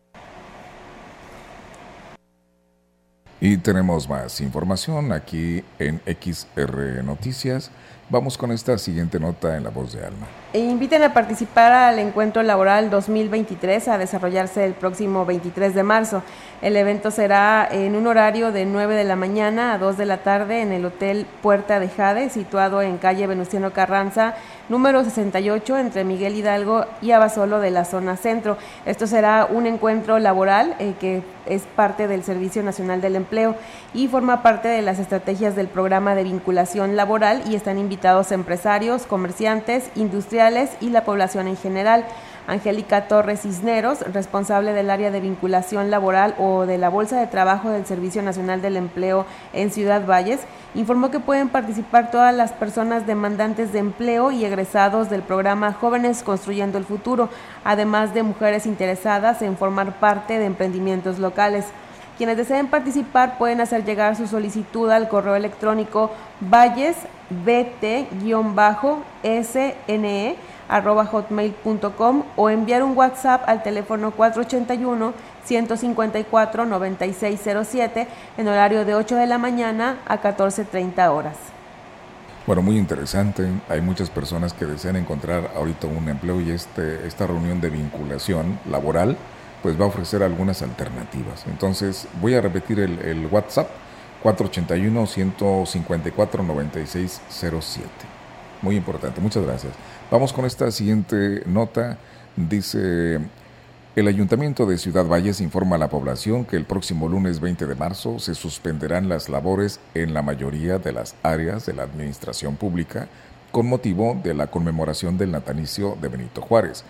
Y tenemos más información aquí en XR Noticias. Vamos con esta siguiente nota en la voz de Alma. E inviten a participar al encuentro laboral 2023 a desarrollarse el próximo 23 de marzo. El evento será en un horario de 9 de la mañana a 2 de la tarde en el Hotel Puerta de Jade, situado en calle Venustiano Carranza, número 68, entre Miguel Hidalgo y Abasolo de la zona centro. Esto será un encuentro laboral eh, que es parte del Servicio Nacional del Empleo y forma parte de las estrategias del programa de vinculación laboral y están invitados empresarios, comerciantes, industriales y la población en general. Angélica Torres Cisneros, responsable del área de vinculación laboral o de la Bolsa de Trabajo del Servicio Nacional del Empleo en Ciudad Valles, informó que pueden participar todas las personas demandantes de empleo y egresados del programa Jóvenes Construyendo el Futuro, además de mujeres interesadas en formar parte de emprendimientos locales. Quienes deseen participar pueden hacer llegar su solicitud al correo electrónico vallesbt-sne hotmail.com o enviar un WhatsApp al teléfono 481-154-9607 en horario de 8 de la mañana a 14.30 horas. Bueno, muy interesante. Hay muchas personas que desean encontrar ahorita un empleo y este, esta reunión de vinculación laboral pues va a ofrecer algunas alternativas. Entonces voy a repetir el, el WhatsApp 481-154-9607. Muy importante, muchas gracias. Vamos con esta siguiente nota. Dice, el Ayuntamiento de Ciudad Valles informa a la población que el próximo lunes 20 de marzo se suspenderán las labores en la mayoría de las áreas de la administración pública con motivo de la conmemoración del natalicio de Benito Juárez.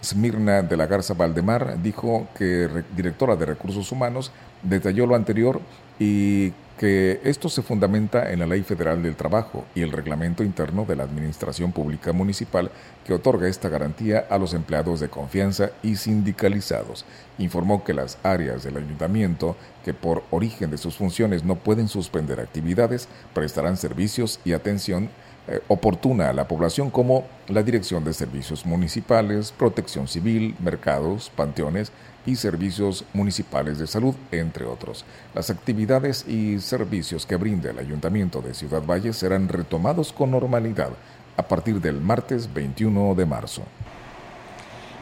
Smirna de la Garza Valdemar dijo que, directora de Recursos Humanos, detalló lo anterior y que esto se fundamenta en la Ley Federal del Trabajo y el Reglamento Interno de la Administración Pública Municipal que otorga esta garantía a los empleados de confianza y sindicalizados. Informó que las áreas del ayuntamiento que por origen de sus funciones no pueden suspender actividades prestarán servicios y atención eh, oportuna a la población como la Dirección de Servicios Municipales, Protección Civil, Mercados, Panteones, y servicios municipales de salud, entre otros. Las actividades y servicios que brinda el Ayuntamiento de Ciudad Valle serán retomados con normalidad a partir del martes 21 de marzo.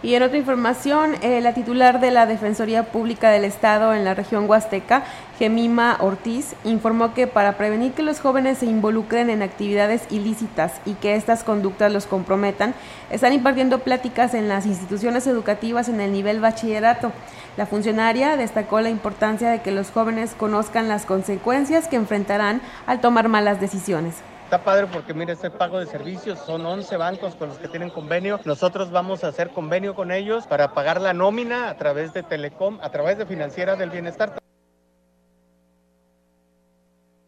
Y en otra información, eh, la titular de la Defensoría Pública del Estado en la región Huasteca, Gemima Ortiz, informó que para prevenir que los jóvenes se involucren en actividades ilícitas y que estas conductas los comprometan, están impartiendo pláticas en las instituciones educativas en el nivel bachillerato. La funcionaria destacó la importancia de que los jóvenes conozcan las consecuencias que enfrentarán al tomar malas decisiones. Está padre porque mire, este pago de servicios son 11 bancos con los que tienen convenio. Nosotros vamos a hacer convenio con ellos para pagar la nómina a través de Telecom, a través de Financiera del Bienestar.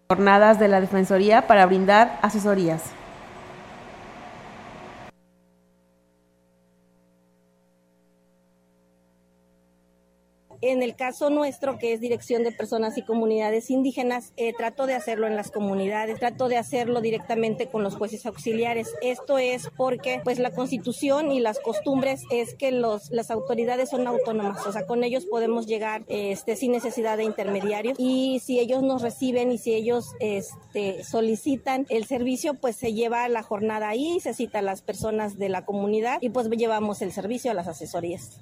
Jornadas de la Defensoría para brindar asesorías. En el caso nuestro, que es Dirección de Personas y Comunidades Indígenas, eh, trato de hacerlo en las comunidades, trato de hacerlo directamente con los jueces auxiliares. Esto es porque pues la constitución y las costumbres es que los, las autoridades son autónomas, o sea, con ellos podemos llegar este, sin necesidad de intermediarios y si ellos nos reciben y si ellos este, solicitan el servicio, pues se lleva la jornada ahí, se cita a las personas de la comunidad y pues llevamos el servicio a las asesorías.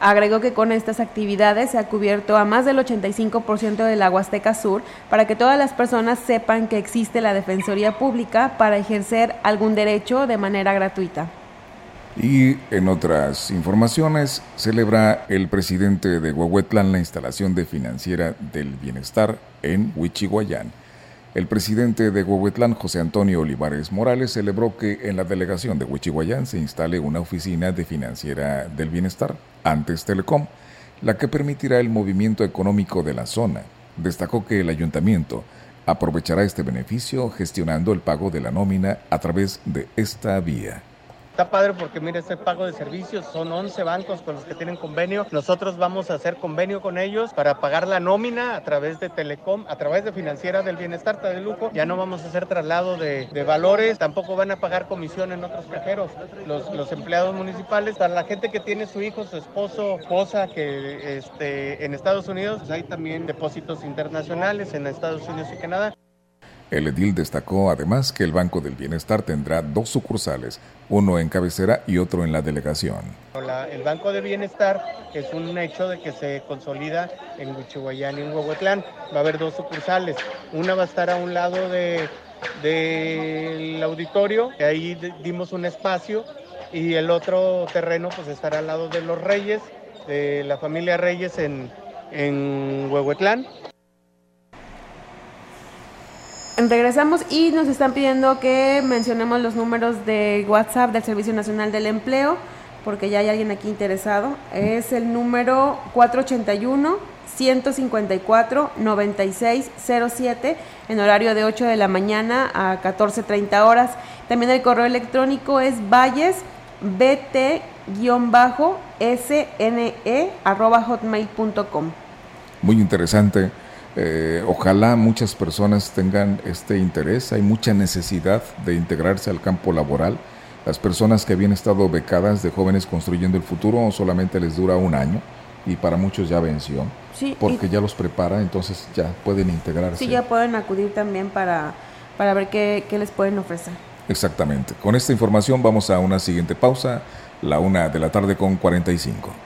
Agregó que con estas actividades se ha cubierto a más del 85% de la Huasteca Sur para que todas las personas sepan que existe la Defensoría Pública para ejercer algún derecho de manera gratuita. Y en otras informaciones, celebra el presidente de Huehuetlán la instalación de Financiera del Bienestar en Huichihuayán. El presidente de Huehuetlán, José Antonio Olivares Morales, celebró que en la delegación de Huichihuayán se instale una oficina de financiera del bienestar, antes Telecom, la que permitirá el movimiento económico de la zona. Destacó que el ayuntamiento aprovechará este beneficio gestionando el pago de la nómina a través de esta vía. Está padre porque mira, este pago de servicios son 11 bancos con los que tienen convenio. Nosotros vamos a hacer convenio con ellos para pagar la nómina a través de Telecom, a través de Financiera del Bienestar, de lujo. Ya no vamos a hacer traslado de, de, valores, tampoco van a pagar comisión en otros cajeros. Los, los, empleados municipales, para la gente que tiene su hijo, su esposo, esposa que este, en Estados Unidos, pues hay también depósitos internacionales en Estados Unidos y Canadá. El edil destacó además que el Banco del Bienestar tendrá dos sucursales, uno en cabecera y otro en la delegación. El Banco del Bienestar es un hecho de que se consolida en Huichihuayán y en Huehuetlán. Va a haber dos sucursales. Una va a estar a un lado del de, auditorio, ahí dimos un espacio, y el otro terreno pues estará al lado de los Reyes, de la familia Reyes en, en Huehuetlán. Regresamos y nos están pidiendo que mencionemos los números de WhatsApp del Servicio Nacional del Empleo, porque ya hay alguien aquí interesado. Es el número 481 154 9607 en horario de 8 de la mañana a 14.30 horas. También el correo electrónico es valles bt-sne arroba hotmail.com. Muy interesante eh, ojalá muchas personas tengan este interés. Hay mucha necesidad de integrarse al campo laboral. Las personas que habían estado becadas de jóvenes construyendo el futuro solamente les dura un año y para muchos ya venció. porque ya los prepara, entonces ya pueden integrarse. Sí, ya pueden acudir también para, para ver qué, qué les pueden ofrecer. Exactamente. Con esta información vamos a una siguiente pausa, la una de la tarde con 45.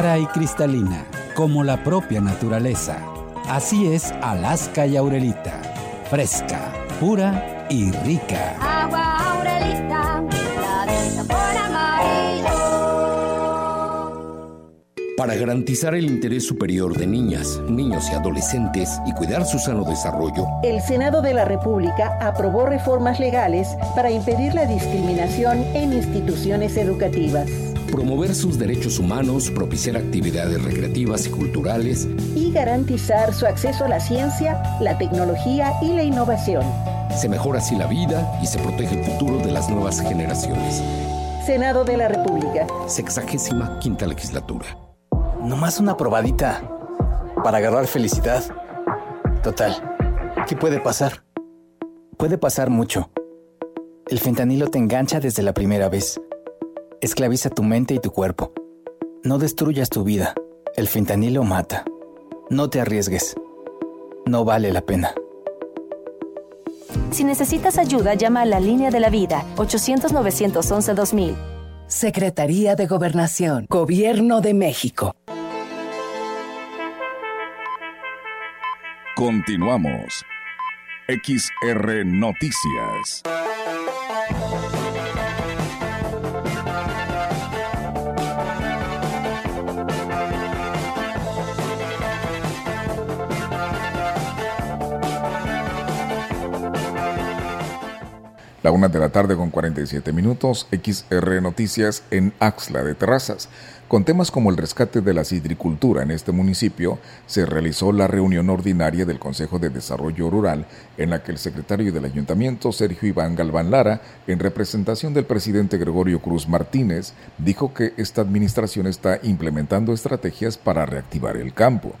clara y cristalina, como la propia naturaleza. Así es Alaska y Aurelita, fresca, pura y rica. Agua Aurelita, la de sabor amarillo. Para garantizar el interés superior de niñas, niños y adolescentes y cuidar su sano desarrollo, el Senado de la República aprobó reformas legales para impedir la discriminación en instituciones educativas promover sus derechos humanos, propiciar actividades recreativas y culturales y garantizar su acceso a la ciencia, la tecnología y la innovación. Se mejora así la vida y se protege el futuro de las nuevas generaciones. Senado de la República. Sexagésima quinta legislatura. No más una probadita para agarrar felicidad. Total, ¿qué puede pasar? Puede pasar mucho. El fentanilo te engancha desde la primera vez esclaviza tu mente y tu cuerpo. No destruyas tu vida. El fentanilo mata. No te arriesgues. No vale la pena. Si necesitas ayuda, llama a la línea de la vida 800-911-2000. Secretaría de Gobernación, Gobierno de México. Continuamos. XR Noticias. La una de la tarde con 47 minutos, XR Noticias en Axla de Terrazas. Con temas como el rescate de la citricultura en este municipio, se realizó la reunión ordinaria del Consejo de Desarrollo Rural, en la que el secretario del Ayuntamiento, Sergio Iván Galván Lara, en representación del presidente Gregorio Cruz Martínez, dijo que esta administración está implementando estrategias para reactivar el campo.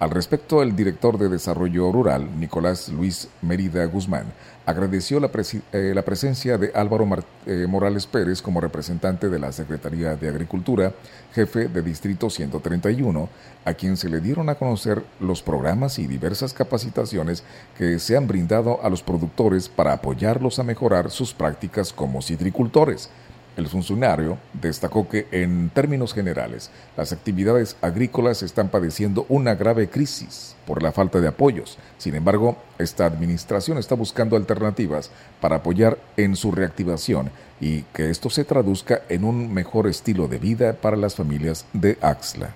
Al respecto, el director de Desarrollo Rural, Nicolás Luis Mérida Guzmán, agradeció la, eh, la presencia de Álvaro eh, Morales Pérez como representante de la Secretaría de Agricultura, jefe de Distrito 131, a quien se le dieron a conocer los programas y diversas capacitaciones que se han brindado a los productores para apoyarlos a mejorar sus prácticas como citricultores. El funcionario destacó que, en términos generales, las actividades agrícolas están padeciendo una grave crisis por la falta de apoyos. Sin embargo, esta administración está buscando alternativas para apoyar en su reactivación y que esto se traduzca en un mejor estilo de vida para las familias de Axla.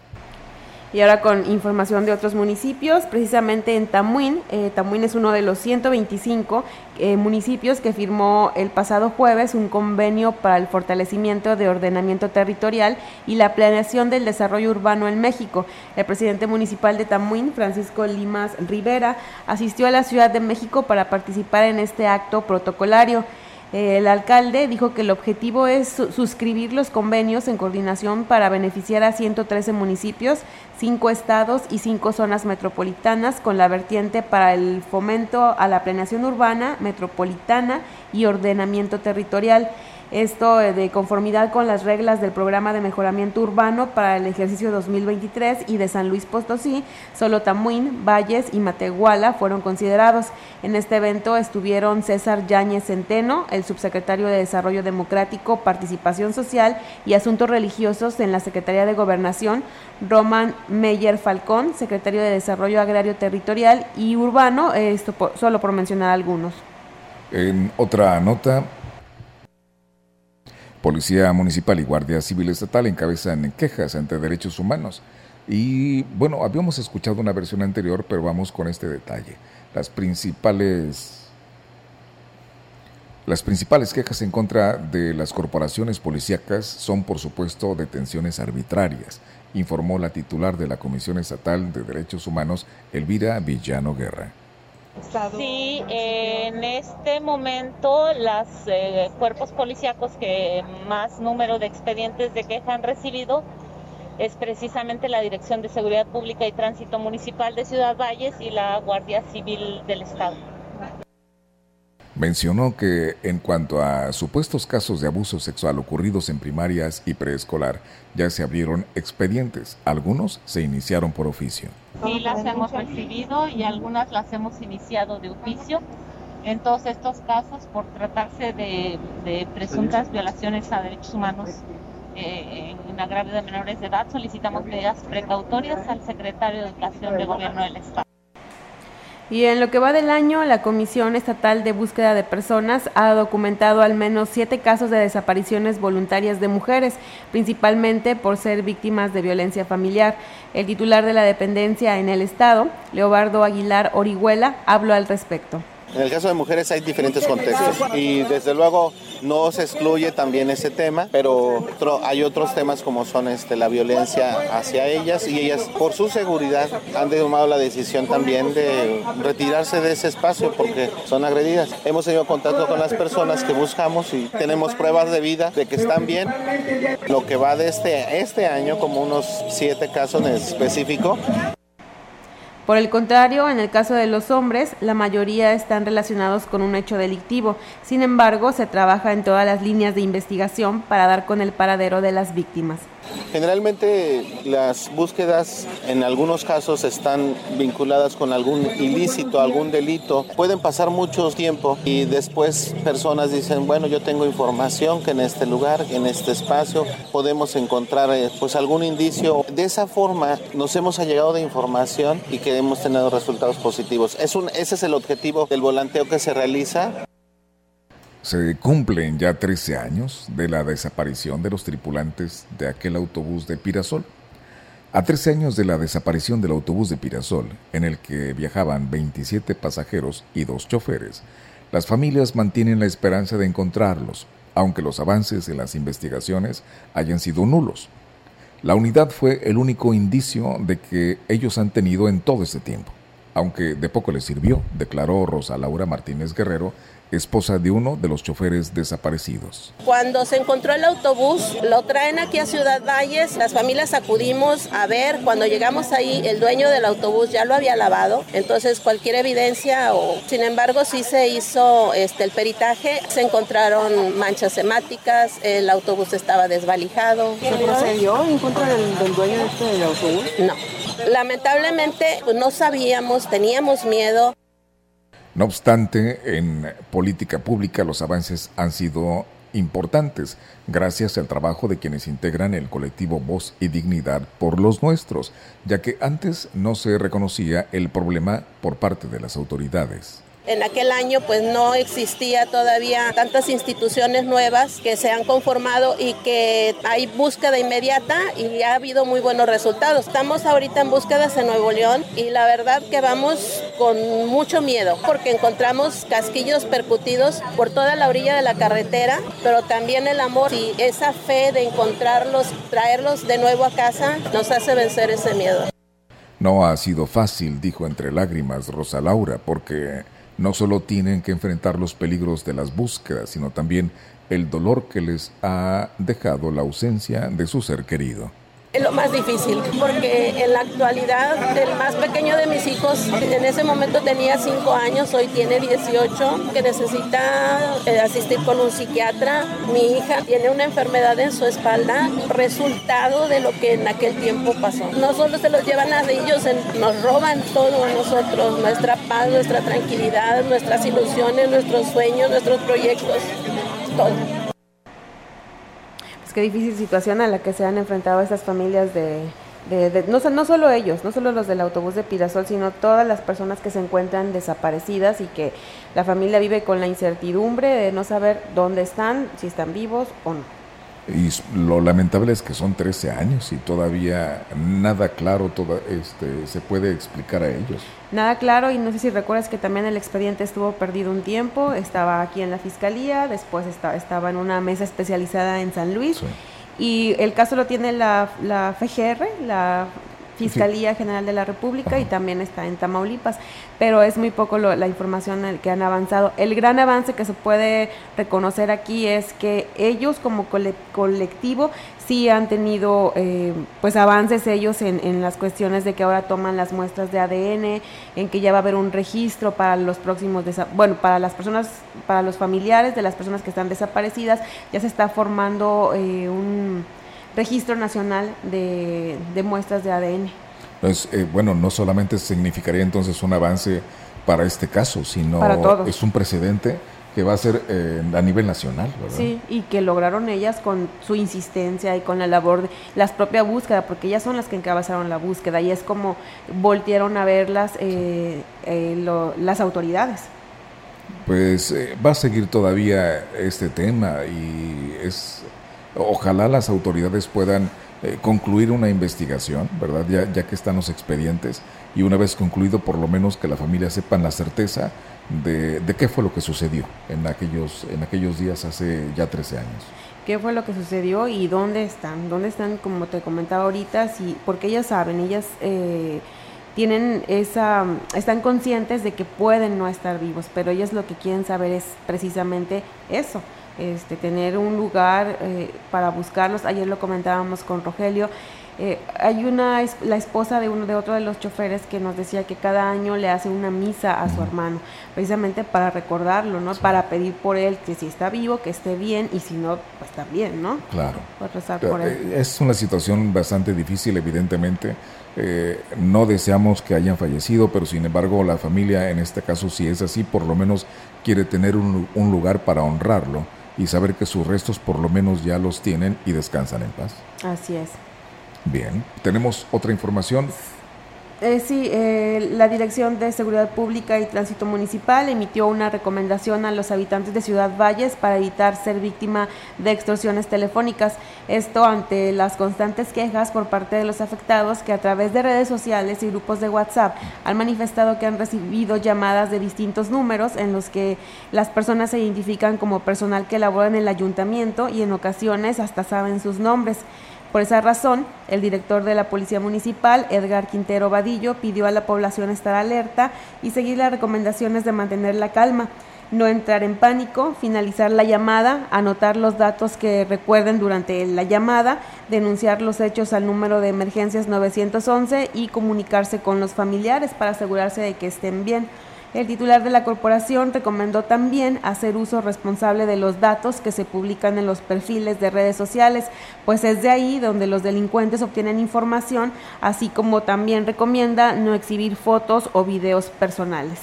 Y ahora con información de otros municipios, precisamente en Tamuín. Eh, Tamuín es uno de los 125 eh, municipios que firmó el pasado jueves un convenio para el fortalecimiento de ordenamiento territorial y la planeación del desarrollo urbano en México. El presidente municipal de Tamuín, Francisco Limas Rivera, asistió a la Ciudad de México para participar en este acto protocolario. El alcalde dijo que el objetivo es suscribir los convenios en coordinación para beneficiar a 113 municipios, 5 estados y 5 zonas metropolitanas con la vertiente para el fomento a la planeación urbana, metropolitana y ordenamiento territorial. Esto eh, de conformidad con las reglas del programa de mejoramiento urbano para el ejercicio 2023 y de San Luis Potosí, solo Tamuín, Valles y Matehuala fueron considerados. En este evento estuvieron César Yáñez Centeno, el subsecretario de Desarrollo Democrático, Participación Social y Asuntos Religiosos en la Secretaría de Gobernación, Roman Meyer Falcón, secretario de Desarrollo Agrario Territorial y Urbano, esto solo por mencionar algunos. En otra nota, Policía Municipal y Guardia Civil Estatal encabezan quejas ante derechos humanos. Y bueno, habíamos escuchado una versión anterior, pero vamos con este detalle. Las principales, las principales quejas en contra de las corporaciones policíacas son, por supuesto, detenciones arbitrarias, informó la titular de la Comisión Estatal de Derechos Humanos, Elvira Villano Guerra. Sí, en este momento los eh, cuerpos policíacos que más número de expedientes de queja han recibido es precisamente la Dirección de Seguridad Pública y Tránsito Municipal de Ciudad Valles y la Guardia Civil del Estado. Mencionó que en cuanto a supuestos casos de abuso sexual ocurridos en primarias y preescolar, ya se abrieron expedientes. Algunos se iniciaron por oficio. Sí, las hemos recibido y algunas las hemos iniciado de oficio. En todos estos casos, por tratarse de, presuntas violaciones a derechos humanos eh, en agravio de menores de edad, solicitamos medidas precautorias al secretario de Educación de Gobierno del Estado. Y en lo que va del año, la Comisión Estatal de Búsqueda de Personas ha documentado al menos siete casos de desapariciones voluntarias de mujeres, principalmente por ser víctimas de violencia familiar. El titular de la dependencia en el Estado, Leobardo Aguilar Orihuela, habló al respecto. En el caso de mujeres hay diferentes contextos y desde luego no se excluye también ese tema, pero hay otros temas como son este, la violencia hacia ellas y ellas por su seguridad han tomado la decisión también de retirarse de ese espacio porque son agredidas. Hemos tenido contacto con las personas que buscamos y tenemos pruebas de vida de que están bien. Lo que va de este, este año, como unos siete casos en específico, por el contrario, en el caso de los hombres, la mayoría están relacionados con un hecho delictivo. Sin embargo, se trabaja en todas las líneas de investigación para dar con el paradero de las víctimas. Generalmente las búsquedas en algunos casos están vinculadas con algún ilícito, algún delito. Pueden pasar mucho tiempo y después personas dicen, bueno, yo tengo información que en este lugar, en este espacio, podemos encontrar eh, pues algún indicio. De esa forma nos hemos allegado de información y que hemos tenido resultados positivos. Es ese es el objetivo del volanteo que se realiza. Se cumplen ya 13 años de la desaparición de los tripulantes de aquel autobús de Pirasol. A 13 años de la desaparición del autobús de Pirasol, en el que viajaban 27 pasajeros y dos choferes, las familias mantienen la esperanza de encontrarlos, aunque los avances en las investigaciones hayan sido nulos. La unidad fue el único indicio de que ellos han tenido en todo este tiempo. aunque de poco le sirvió, declaró Rosa Laura Martínez Guerrero, esposa de uno de los choferes desaparecidos. Cuando se encontró el autobús, lo traen aquí a Ciudad Valles, las familias acudimos a ver, cuando llegamos ahí el dueño del autobús ya lo había lavado, entonces cualquier evidencia o sin embargo sí se hizo este el peritaje, se encontraron manchas hemáticas, el autobús estaba desvalijado. ¿Se procedió en contra del, dueño de este autobús? No. Lamentablemente pues, no sabíamos, teníamos miedo. No obstante, en política pública los avances han sido importantes gracias al trabajo de quienes integran el colectivo Voz y Dignidad por los nuestros, ya que antes no se reconocía el problema por parte de las autoridades. En aquel año pues no existía todavía tantas instituciones nuevas que se han conformado y que hay búsqueda inmediata y ha habido muy buenos resultados. Estamos ahorita en búsquedas en Nuevo León y la verdad que vamos con mucho miedo porque encontramos casquillos percutidos por toda la orilla de la carretera, pero también el amor y esa fe de encontrarlos, traerlos de nuevo a casa nos hace vencer ese miedo. No ha sido fácil, dijo entre lágrimas Rosa Laura, porque no solo tienen que enfrentar los peligros de las búsquedas, sino también el dolor que les ha dejado la ausencia de su ser querido es lo más difícil, porque en la actualidad el más pequeño de mis hijos en ese momento tenía 5 años, hoy tiene 18, que necesita eh, asistir con un psiquiatra. Mi hija tiene una enfermedad en su espalda, resultado de lo que en aquel tiempo pasó. No solo se los llevan a ellos, nos roban todo a nosotros, nuestra paz, nuestra tranquilidad, nuestras ilusiones, nuestros sueños, nuestros proyectos, todo qué difícil situación a la que se han enfrentado estas familias de, no, no solo ellos, no solo los del autobús de Pirasol, sino todas las personas que se encuentran desaparecidas y que la familia vive con la incertidumbre de no saber dónde están, si están vivos o no. Y lo lamentable es que son 13 años y todavía nada claro toda, este, se puede explicar a ellos. Nada claro y no sé si recuerdas que también el expediente estuvo perdido un tiempo, estaba aquí en la fiscalía, después estaba, estaba en una mesa especializada en San Luis y el caso lo tiene la, la FGR, la Fiscalía General de la República y también está en Tamaulipas, pero es muy poco la información en que han avanzado. El gran avance que se puede reconocer aquí es que ellos como colectivo sí han tenido eh, pues avances ellos en, en, las cuestiones de que ahora toman las muestras de ADN, en que ya va a haber un registro para los próximos, bueno, para las personas, para los familiares de las personas que están desaparecidas, ya se está formando eh, un registro nacional de, muestras de ADN. Pues, eh, bueno, no solamente significaría entonces un avance para este caso, sino es un precedente que va a ser eh, a nivel nacional, ¿verdad? Sí, y que lograron ellas con su insistencia y con la labor de las propia búsqueda, porque ellas son las que encabezaron la búsqueda y es como voltearon a verlas eh, las autoridades. Pues va a seguir todavía este tema y es Ojalá las autoridades puedan eh, concluir una investigación, ¿verdad? Ya, ya que están los expedientes y una vez concluido, por lo menos que la familia sepan la certeza de, qué fue lo que sucedió en aquellos, en aquellos días hace ya 13 años. ¿Qué fue lo que sucedió y dónde están? ¿Dónde están, como te comentaba ahorita? Sí, porque ellas saben, ellas eh, tienen esa, están conscientes de que pueden no estar vivos, pero ellas lo que quieren saber es precisamente eso, este, tener un lugar eh, para buscarlos. Ayer lo comentábamos con Rogelio. Eh, hay una, la esposa de uno de otro de los choferes que nos decía que cada año le hace una misa a su hermano, precisamente para recordarlo, ¿no? Para pedir por él que si está vivo, que esté bien y si no, pues también, ¿no? Claro. Eh, es una situación bastante difícil, evidentemente. no deseamos que hayan fallecido, pero sin embargo la familia, en este caso, si es así, por lo menos quiere tener un, un lugar para honrarlo y saber que sus restos por lo menos ya los tienen y descansan en paz. Así es. Bien, tenemos otra información. Eh, sí, eh, la Dirección de Seguridad Pública y Tránsito Municipal emitió una recomendación a los habitantes de Ciudad Valles para evitar ser víctima de extorsiones telefónicas. Esto ante las constantes quejas por parte de los afectados que a través de redes sociales y grupos de WhatsApp han manifestado que han recibido llamadas de distintos números en los que las personas se identifican como personal que labora en el ayuntamiento y en ocasiones hasta saben sus nombres. Por esa razón, el director de la Policía Municipal, Edgar Quintero Vadillo, pidió a la población estar alerta y seguir las recomendaciones de mantener la calma, no entrar en pánico, finalizar la llamada, anotar los datos que recuerden durante la llamada, denunciar los hechos al número de emergencias 911 y comunicarse con los familiares para asegurarse de que estén bien. El titular de la corporación recomendó también hacer uso responsable de los datos que se publican en los perfiles de redes sociales, pues es de ahí donde los delincuentes obtienen información, así como también recomienda no exhibir fotos o videos personales.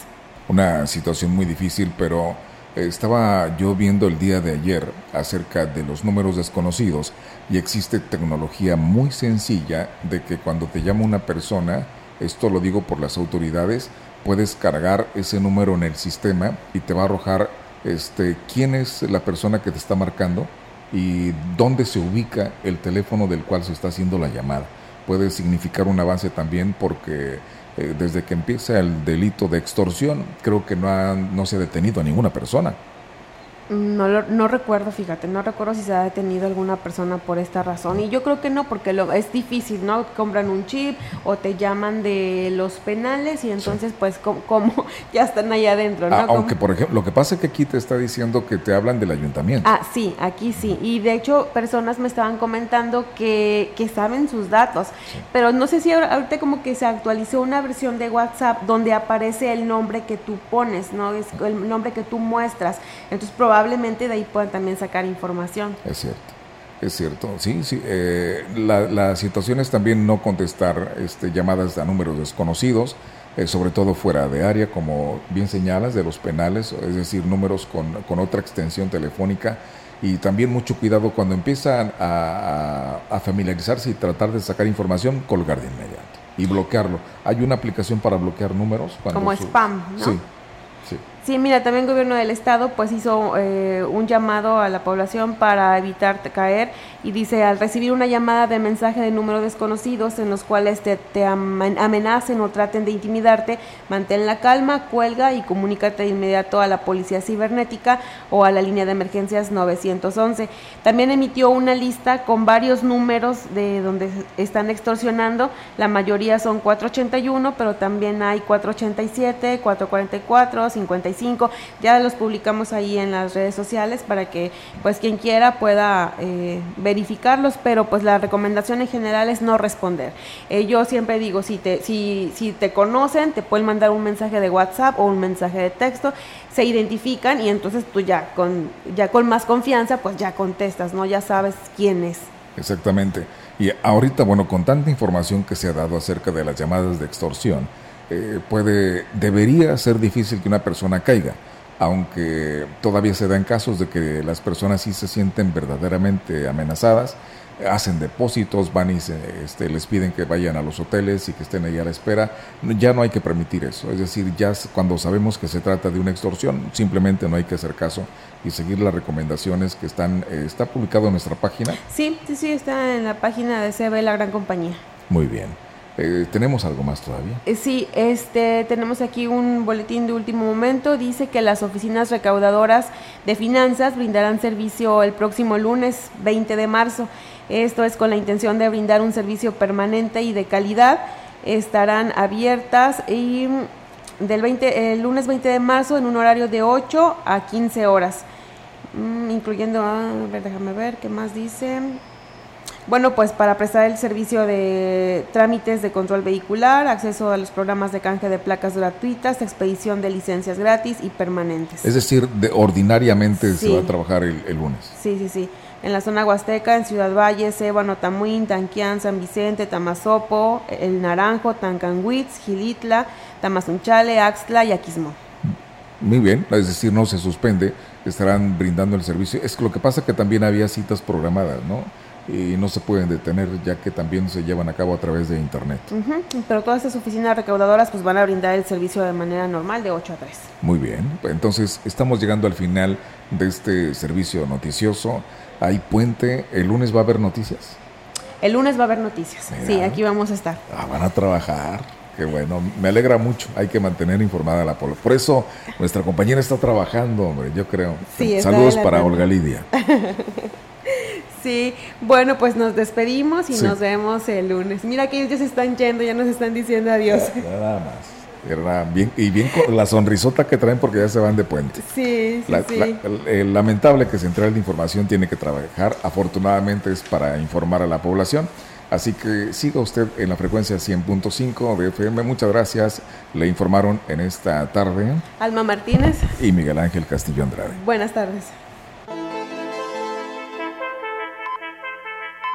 Una situación muy difícil, pero estaba yo viendo el día de ayer acerca de los números desconocidos y existe tecnología muy sencilla de que cuando te llama una persona, esto lo digo por las autoridades, puedes cargar ese número en el sistema y te va a arrojar este, quién es la persona que te está marcando y dónde se ubica el teléfono del cual se está haciendo la llamada. Puede significar un avance también porque eh, desde que empieza el delito de extorsión creo que no, no se ha detenido a ninguna persona. No, no recuerdo, fíjate, no recuerdo si se ha detenido alguna persona por esta razón. Y yo creo que no, porque lo, es difícil, ¿no? Compran un chip o te llaman de los penales y entonces, pues, como, ya están ahí adentro, ¿no? Ah, aunque, por ejemplo, lo que pasa es que aquí te está diciendo que te hablan del ayuntamiento. Ah, sí, aquí sí. Y de hecho, personas me estaban comentando que, que saben sus datos. Pero no sé si ahorita como que se actualizó una versión de WhatsApp donde aparece el nombre que tú pones, ¿no? Es el nombre que tú muestras. Entonces, probablemente probablemente de ahí puedan también sacar información. Es cierto. Es cierto, sí, sí. Eh, la, situación es también no contestar este, llamadas a números desconocidos, eh, sobre todo fuera de área, como bien señalas, de los penales, es decir, números con, con otra extensión telefónica. Y también mucho cuidado cuando empiezan a, a, familiarizarse y tratar de sacar información, colgar de inmediato y bloquearlo. Hay una aplicación para bloquear números. Como spam, ¿no? Sí, sí. Sí, mira, también el gobierno del estado pues hizo eh, un llamado a la población para evitar caer y dice, al recibir una llamada de mensaje de números desconocidos en los cuales te, te amenacen o traten de intimidarte, mantén la calma, cuelga y comunícate de inmediato a la policía cibernética o a la línea de emergencias 911. También emitió una lista con varios números de donde están extorsionando, la mayoría son 481, pero también hay 487, 444, 55 ya los publicamos ahí en las redes sociales para que pues quien quiera pueda eh, verificarlos, pero pues la recomendación en general es no responder. Eh, yo siempre digo, si te, si, si te conocen, te pueden mandar un mensaje de WhatsApp o un mensaje de texto, se identifican y entonces tú ya con, ya con más confianza pues ya contestas, ¿no? Ya sabes quién es. Exactamente. Y ahorita, bueno, con tanta información que se ha dado acerca de las llamadas de extorsión, eh, puede, debería ser difícil que una persona caiga, aunque todavía se dan casos de que las personas sí se sienten verdaderamente amenazadas, hacen depósitos, van y este, les piden que vayan a los hoteles y que estén ahí a la espera. Ya no hay que permitir eso. Es decir, ya cuando sabemos que se trata de una extorsión, simplemente no hay que hacer caso y seguir las recomendaciones que están, eh, está publicado en nuestra página. Sí, sí, sí, está en la página de CB La Gran Compañía. Muy bien. Eh, ¿Tenemos algo más todavía? Eh, sí, este, tenemos aquí un boletín de último momento. Dice que las oficinas recaudadoras de finanzas brindarán servicio el próximo lunes 20 de marzo. Esto es con la intención de brindar un servicio permanente y de calidad. Estarán abiertas y del 20, el lunes 20 de marzo en un horario de 8 a 15 horas, mm, incluyendo, a ver, déjame ver, ¿qué más dice? Bueno, pues para prestar el servicio de trámites de control vehicular, acceso a los programas de canje de placas gratuitas, expedición de licencias gratis y permanentes. Es decir, de, ordinariamente se va a trabajar el, lunes. Sí, sí, sí. En la zona huasteca, en Ciudad Valle, Sébano, Tamuín, Tanquián, San Vicente, Tamazopo, El Naranjo, Tancanguitz, Gilitla, Tamazunchale, Axtla y Aquismo. Muy bien, es decir, no se suspende, estarán brindando el servicio. Es que lo que pasa que también había citas programadas, ¿no? Y no se pueden detener ya que también se llevan a cabo a través de internet. Pero todas estas oficinas recaudadoras pues van a brindar el servicio de manera normal de 8 a 3. Muy bien, entonces estamos llegando al final de este servicio noticioso. Hay puente, el lunes va a haber noticias. El lunes va a haber noticias. Sí, aquí vamos a estar. Ah, van a trabajar. Qué bueno, me alegra mucho. Hay que mantener informada a la población. Por eso nuestra compañera está trabajando, hombre, yo creo. Saludos para Olga Lidia. Sí, bueno, pues nos despedimos y nos vemos el lunes. Mira que ellos ya se están yendo, ya nos están diciendo adiós. Nada más. Bien, y bien con la sonrisota que traen porque ya se van de puente. Sí, sí, sí. el lamentable que Central de Información tiene que trabajar, afortunadamente es para informar a la población. Así que siga usted en la frecuencia 100.5 de FM. Muchas gracias. Le informaron en esta tarde Alma Martínez y Miguel Ángel Castillo Andrade. Buenas tardes.